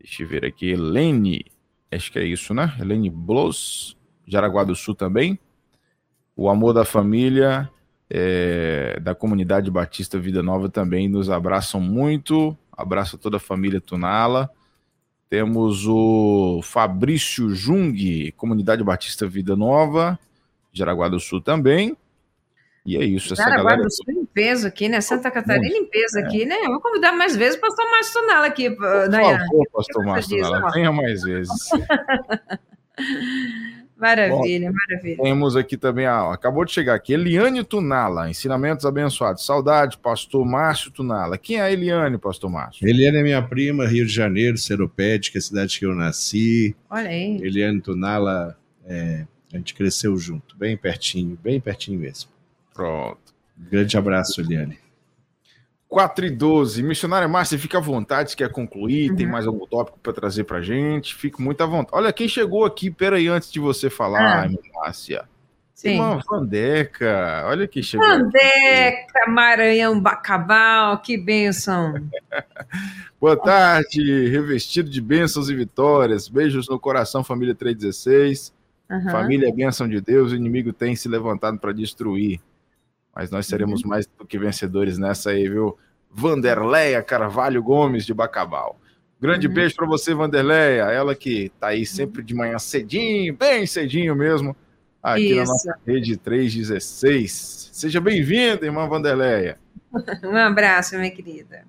Deixa eu ver aqui, Helene acho que é isso, né? Helene Bloss, Jaraguá do Sul também. O Amor da Família, é, da Comunidade Batista Vida Nova também nos abraçam muito. Abraço a toda a família Tunala. Temos o Fabrício Jung, Comunidade Batista Vida Nova, Jaraguá do Sul também. E é isso. Essa Jaraguá galera... do Sul em peso aqui, né? Santa Catarina em peso é. aqui, né? Eu vou convidar mais vezes o pastor Márcio Tonala aqui, Por Nayana. favor, pastor Márcio Tonala, venha mais vezes. Maravilha, Bom, maravilha. Temos aqui também, ah, acabou de chegar aqui, Eliane Tunala, ensinamentos abençoados. Saudade, pastor Márcio Tunala. Quem é a Eliane, pastor Márcio? Eliane é minha prima, Rio de Janeiro, Seropédica, cidade que eu nasci. Olha aí. Eliane Tunala, é, a gente cresceu junto, bem pertinho, bem pertinho mesmo. Pronto. Grande abraço, Eliane. 4 e 12. Missionária Márcia, fica à vontade, se quer concluir, uhum. tem mais algum tópico para trazer para gente, fico muito à vontade. Olha, quem chegou aqui, peraí, antes de você falar, ah. Márcia. Sim. Irmã Vandeca, olha que chegou. Vandeca, aqui. Maranhão, Bacabal, que bênção. Boa tarde, revestido de bênçãos e vitórias. Beijos no coração, família 316. Uhum. Família é bênção de Deus, o inimigo tem se levantado para destruir. Mas nós seremos uhum. mais do que vencedores nessa aí, viu? Vanderleia Carvalho Gomes de Bacabal. Grande uhum. beijo para você, Vanderleia. Ela que tá aí sempre de manhã cedinho, bem cedinho mesmo, aqui Isso. na nossa rede 316. Seja bem-vinda, irmã Vanderleia. Um abraço, minha querida.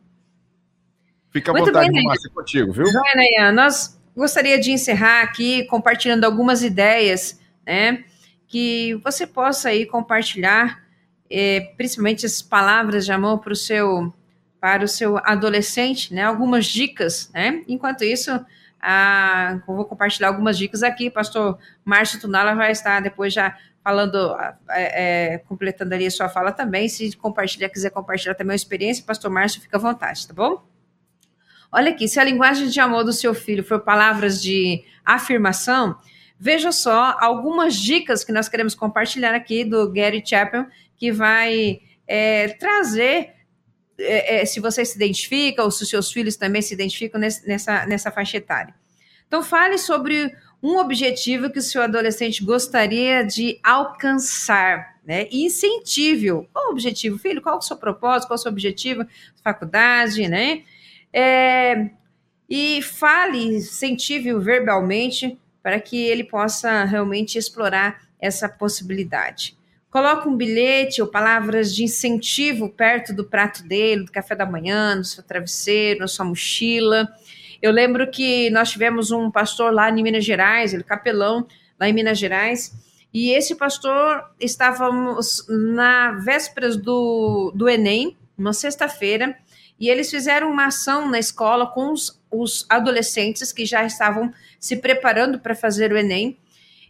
Fica à Muito vontade, bem, Márcia, contigo, viu? Joia, nós gostaria de encerrar aqui compartilhando algumas ideias, né? Que você possa aí compartilhar é, principalmente as palavras de amor para o seu para o seu adolescente, né? Algumas dicas, né? Enquanto isso, vou compartilhar algumas dicas aqui. Pastor Márcio Tunala vai estar depois já falando, é, é, completando ali a sua fala também. Se compartilhar, quiser compartilhar também a experiência, Pastor Márcio, fica à vontade, tá bom? Olha aqui, se a linguagem de amor do seu filho for palavras de afirmação, veja só algumas dicas que nós queremos compartilhar aqui do Gary Chapman que vai é, trazer, é, é, se você se identifica, ou se os seus filhos também se identificam nessa, nessa faixa etária. Então, fale sobre um objetivo que o seu adolescente gostaria de alcançar, né? Incentive-o. Qual o objetivo, filho? Qual o seu propósito? Qual o seu objetivo? Faculdade, né? É, e fale, incentive-o verbalmente para que ele possa realmente explorar essa possibilidade. Coloca um bilhete ou palavras de incentivo perto do prato dele, do café da manhã, no seu travesseiro, na sua mochila. Eu lembro que nós tivemos um pastor lá em Minas Gerais, ele capelão lá em Minas Gerais, e esse pastor estávamos na vésperas do, do Enem, uma sexta-feira, e eles fizeram uma ação na escola com os, os adolescentes que já estavam se preparando para fazer o Enem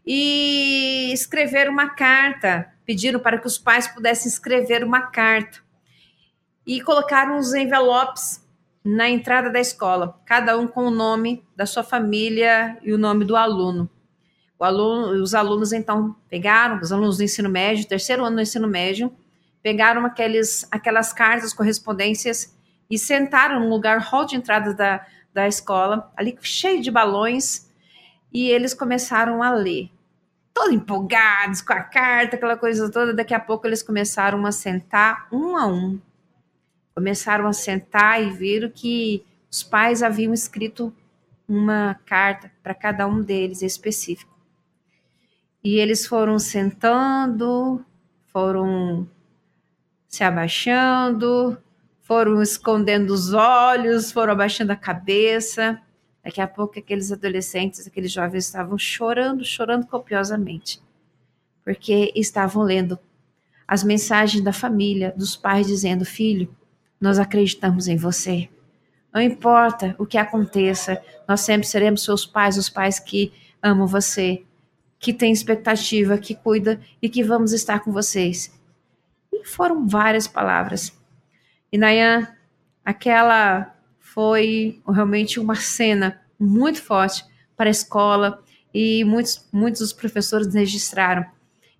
e escreveram uma carta pediram para que os pais pudessem escrever uma carta e colocaram os envelopes na entrada da escola, cada um com o nome da sua família e o nome do aluno. Aluno os alunos então pegaram, os alunos do ensino médio, terceiro ano do ensino médio, pegaram aqueles, aquelas cartas, correspondências e sentaram no lugar hall de entrada da, da escola, ali cheio de balões, e eles começaram a ler todos empolgados com a carta, aquela coisa toda. Daqui a pouco eles começaram a sentar um a um. Começaram a sentar e viram que os pais haviam escrito uma carta para cada um deles específico. E eles foram sentando, foram se abaixando, foram escondendo os olhos, foram abaixando a cabeça. Daqui a pouco, aqueles adolescentes, aqueles jovens estavam chorando, chorando copiosamente, porque estavam lendo as mensagens da família, dos pais dizendo: Filho, nós acreditamos em você. Não importa o que aconteça, nós sempre seremos seus pais, os pais que amam você, que têm expectativa, que cuida e que vamos estar com vocês. E foram várias palavras. E Nayan, aquela foi realmente uma cena muito forte para a escola e muitos, muitos dos professores registraram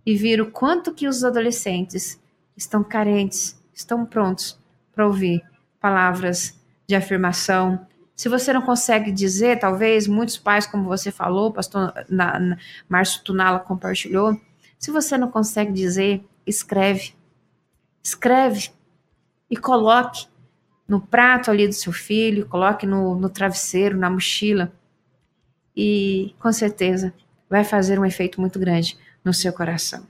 e viram quanto que os adolescentes estão carentes, estão prontos para ouvir palavras de afirmação. Se você não consegue dizer, talvez muitos pais, como você falou, pastor na, na, Márcio Tunala compartilhou, se você não consegue dizer, escreve. Escreve e coloque no prato ali do seu filho, coloque no, no travesseiro, na mochila, e com certeza vai fazer um efeito muito grande no seu coração.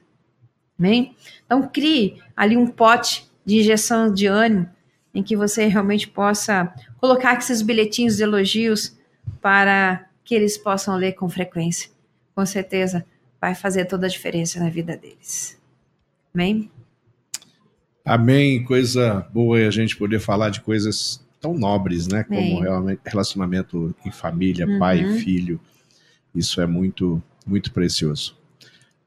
Amém? Então, crie ali um pote de injeção de ânimo em que você realmente possa colocar esses bilhetinhos de elogios para que eles possam ler com frequência. Com certeza vai fazer toda a diferença na vida deles. Amém? Amém. Coisa boa é a gente poder falar de coisas tão nobres, né? Como realmente relacionamento em família, uhum. pai e filho. Isso é muito, muito precioso.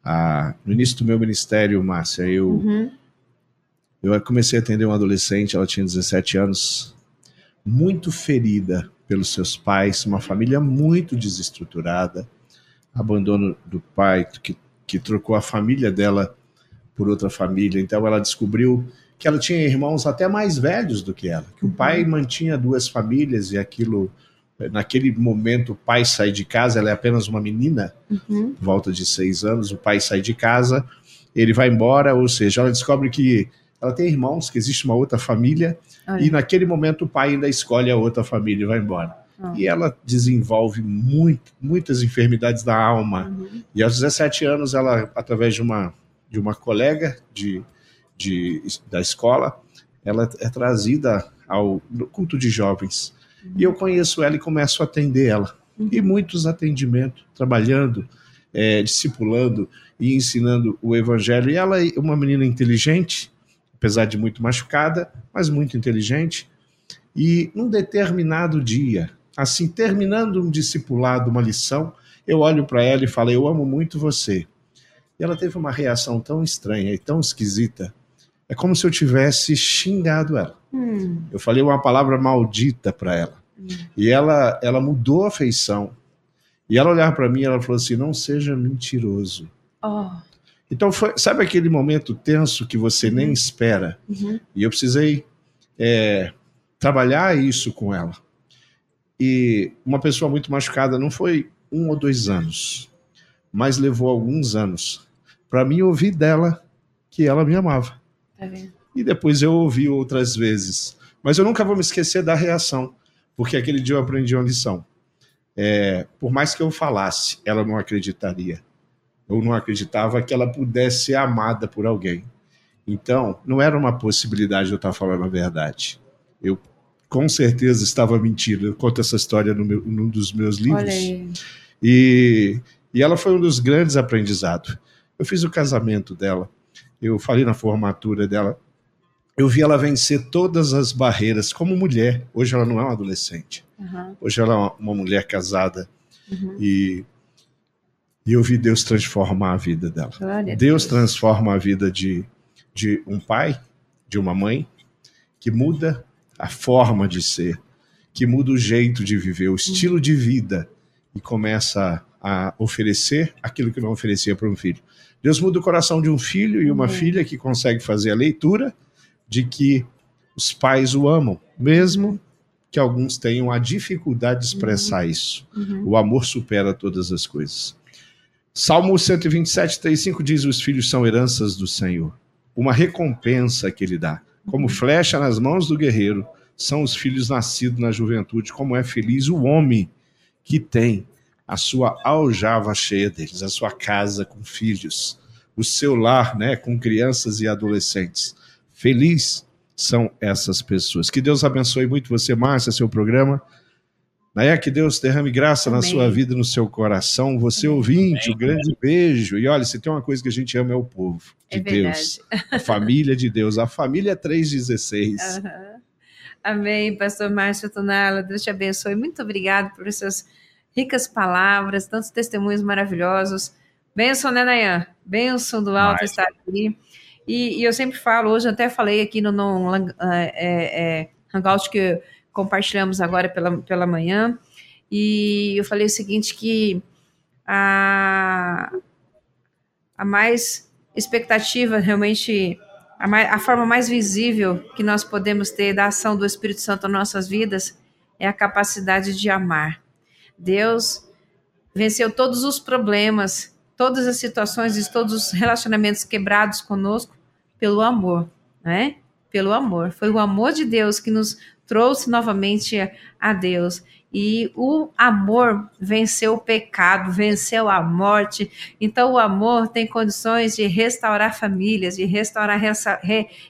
Ah, no início do meu ministério, Márcia, eu, uhum. eu comecei a atender uma adolescente, ela tinha 17 anos, muito ferida pelos seus pais, uma família muito desestruturada, abandono do pai que, que trocou a família dela por outra família. Então ela descobriu que ela tinha irmãos até mais velhos do que ela, que o pai uhum. mantinha duas famílias e aquilo naquele momento o pai sai de casa, ela é apenas uma menina, uhum. volta de seis anos, o pai sai de casa, ele vai embora, ou seja, ela descobre que ela tem irmãos, que existe uma outra família, Olha. e naquele momento o pai ainda escolhe a outra família e vai embora. Ah. E ela desenvolve muito, muitas enfermidades da alma. Uhum. E aos 17 anos, ela, através de uma, de uma colega de, de, da escola, ela é trazida ao culto de jovens. E eu conheço ela e começo a atender ela. Uhum. E muitos atendimentos, trabalhando, é, discipulando e ensinando o evangelho. E ela é uma menina inteligente, apesar de muito machucada, mas muito inteligente. E num determinado dia, assim, terminando um discipulado, uma lição, eu olho para ela e falo: Eu amo muito você. E ela teve uma reação tão estranha e tão esquisita. É como se eu tivesse xingado ela. Hum. Eu falei uma palavra maldita para ela. Hum. E ela, ela mudou a feição. E ela olhava para mim e ela falou assim: não seja mentiroso. Oh. Então, foi, sabe aquele momento tenso que você uhum. nem espera? Uhum. E eu precisei é, trabalhar isso com ela. E uma pessoa muito machucada não foi um ou dois anos, mas levou alguns anos para mim ouvir dela que ela me amava. Tá? E depois eu ouvi outras vezes. Mas eu nunca vou me esquecer da reação, porque aquele dia eu aprendi uma lição. É, por mais que eu falasse, ela não acreditaria. Eu não acreditava que ela pudesse ser amada por alguém. Então, não era uma possibilidade de eu estar falando a verdade. Eu com certeza estava mentindo. Eu conto essa história no meu, num dos meus livros. E, e ela foi um dos grandes aprendizados. Eu fiz o casamento dela, eu falei na formatura dela, eu vi ela vencer todas as barreiras como mulher. Hoje ela não é uma adolescente. Uhum. Hoje ela é uma mulher casada. Uhum. E, e eu vi Deus transformar a vida dela. Deus, Deus transforma a vida de, de um pai, de uma mãe, que muda a forma de ser, que muda o jeito de viver, o estilo uhum. de vida e começa a oferecer aquilo que não oferecia para um filho. Deus muda o coração de um filho e uma uhum. filha que consegue fazer a leitura de que os pais o amam, mesmo que alguns tenham a dificuldade de expressar uhum. isso. Uhum. O amor supera todas as coisas. Salmo 127, 35 diz: Os filhos são heranças do Senhor, uma recompensa que ele dá. Como uhum. flecha nas mãos do guerreiro, são os filhos nascidos na juventude. Como é feliz o homem que tem a sua aljava cheia deles, a sua casa com filhos, o seu lar né, com crianças e adolescentes. Feliz são essas pessoas. Que Deus abençoe muito você, Márcia, seu programa. Naé, que Deus derrame graça Amém. na sua vida, no seu coração. Você Amém. ouvinte, um grande beijo. E olha, se tem uma coisa que a gente ama é o povo de é Deus. A família de Deus. A família 316. Uhum. Amém, pastor Márcio Tonala. Deus te abençoe. Muito obrigado por essas ricas palavras, tantos testemunhos maravilhosos. Benção, né, Nayan? Benção do alto estar aqui. E, e, eu sempre falo, hoje até falei aqui no, no é, é, é, Hangout que compartilhamos agora pela, pela manhã, e eu falei o seguinte, que a, a mais expectativa, realmente, a, mais, a forma mais visível que nós podemos ter da ação do Espírito Santo nas nossas vidas é a capacidade de amar. Deus venceu todos os problemas, todas as situações e todos os relacionamentos quebrados conosco pelo amor, né? Pelo amor. Foi o amor de Deus que nos trouxe novamente a Deus. E o amor venceu o pecado, venceu a morte. Então, o amor tem condições de restaurar famílias, de restaurar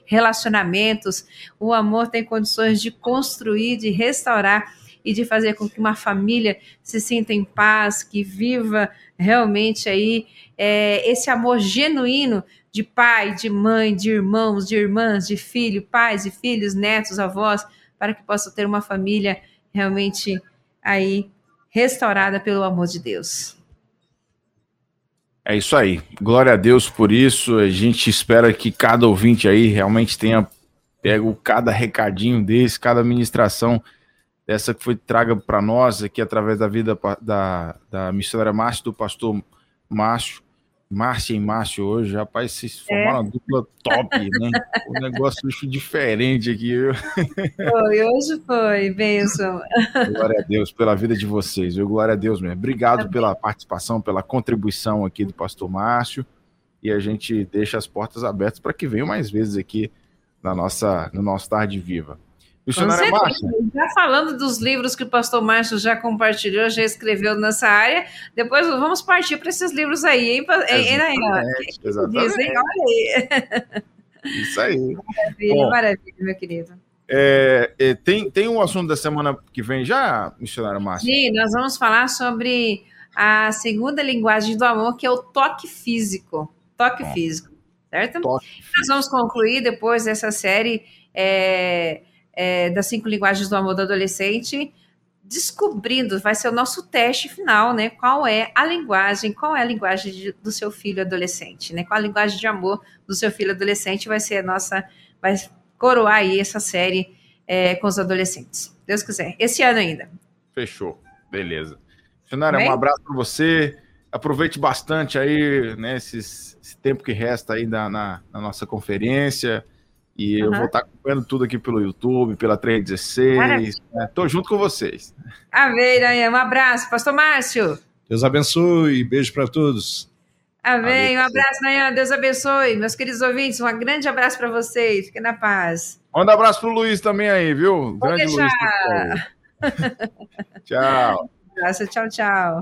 relacionamentos. O amor tem condições de construir, de restaurar e de fazer com que uma família se sinta em paz, que viva realmente aí é, esse amor genuíno de pai, de mãe, de irmãos, de irmãs, de filho, pais e filhos, netos, avós, para que possa ter uma família realmente aí restaurada pelo amor de Deus. É isso aí. Glória a Deus por isso. A gente espera que cada ouvinte aí realmente tenha pego cada recadinho desse, cada ministração dessa que foi traga para nós aqui através da vida da, da missionária Márcio, do pastor Márcio. Márcia e Márcio hoje, rapaz, vocês formaram é. uma dupla top, né? um negócio diferente aqui. Viu? Foi, hoje foi, bênção. Glória a Deus pela vida de vocês, viu? Glória a Deus mesmo. Obrigado Amém. pela participação, pela contribuição aqui do pastor Márcio. E a gente deixa as portas abertas para que venham mais vezes aqui na nossa, no nosso Tarde Viva. Missionária Márcia. Já falando dos livros que o pastor Márcio já compartilhou, já escreveu nessa área, depois vamos partir para esses livros aí, hein, exatamente, exatamente. Dizem, olha aí. Isso aí. Maravilha, Bom, maravilha, meu querido. É, é, tem, tem um assunto da semana que vem já, missionária Márcia? Sim, nós vamos falar sobre a segunda linguagem do amor, que é o toque físico. Toque físico, certo? Toque nós vamos concluir depois dessa série é, é, das cinco linguagens do amor do adolescente, descobrindo, vai ser o nosso teste final, né? Qual é a linguagem, qual é a linguagem de, do seu filho adolescente, né? Qual a linguagem de amor do seu filho adolescente vai ser a nossa, vai coroar aí essa série é, com os adolescentes. Deus quiser. Esse ano ainda. Fechou. Beleza. Finara, um abraço para você. Aproveite bastante aí, né, esses, esse tempo que resta aí na, na, na nossa conferência. E uhum. eu vou estar acompanhando tudo aqui pelo YouTube, pela 316. Né? Tô junto com vocês. Amém, Nayan. Um abraço, Pastor Márcio. Deus abençoe. Beijo para todos. Amém. Um abraço, Nayan. Deus abençoe. Meus queridos ouvintes, um grande abraço para vocês. Fiquem na paz. Manda um abraço pro Luiz também aí, viu? Vou grande deixar. Luiz. tchau. Um abraço, tchau, tchau.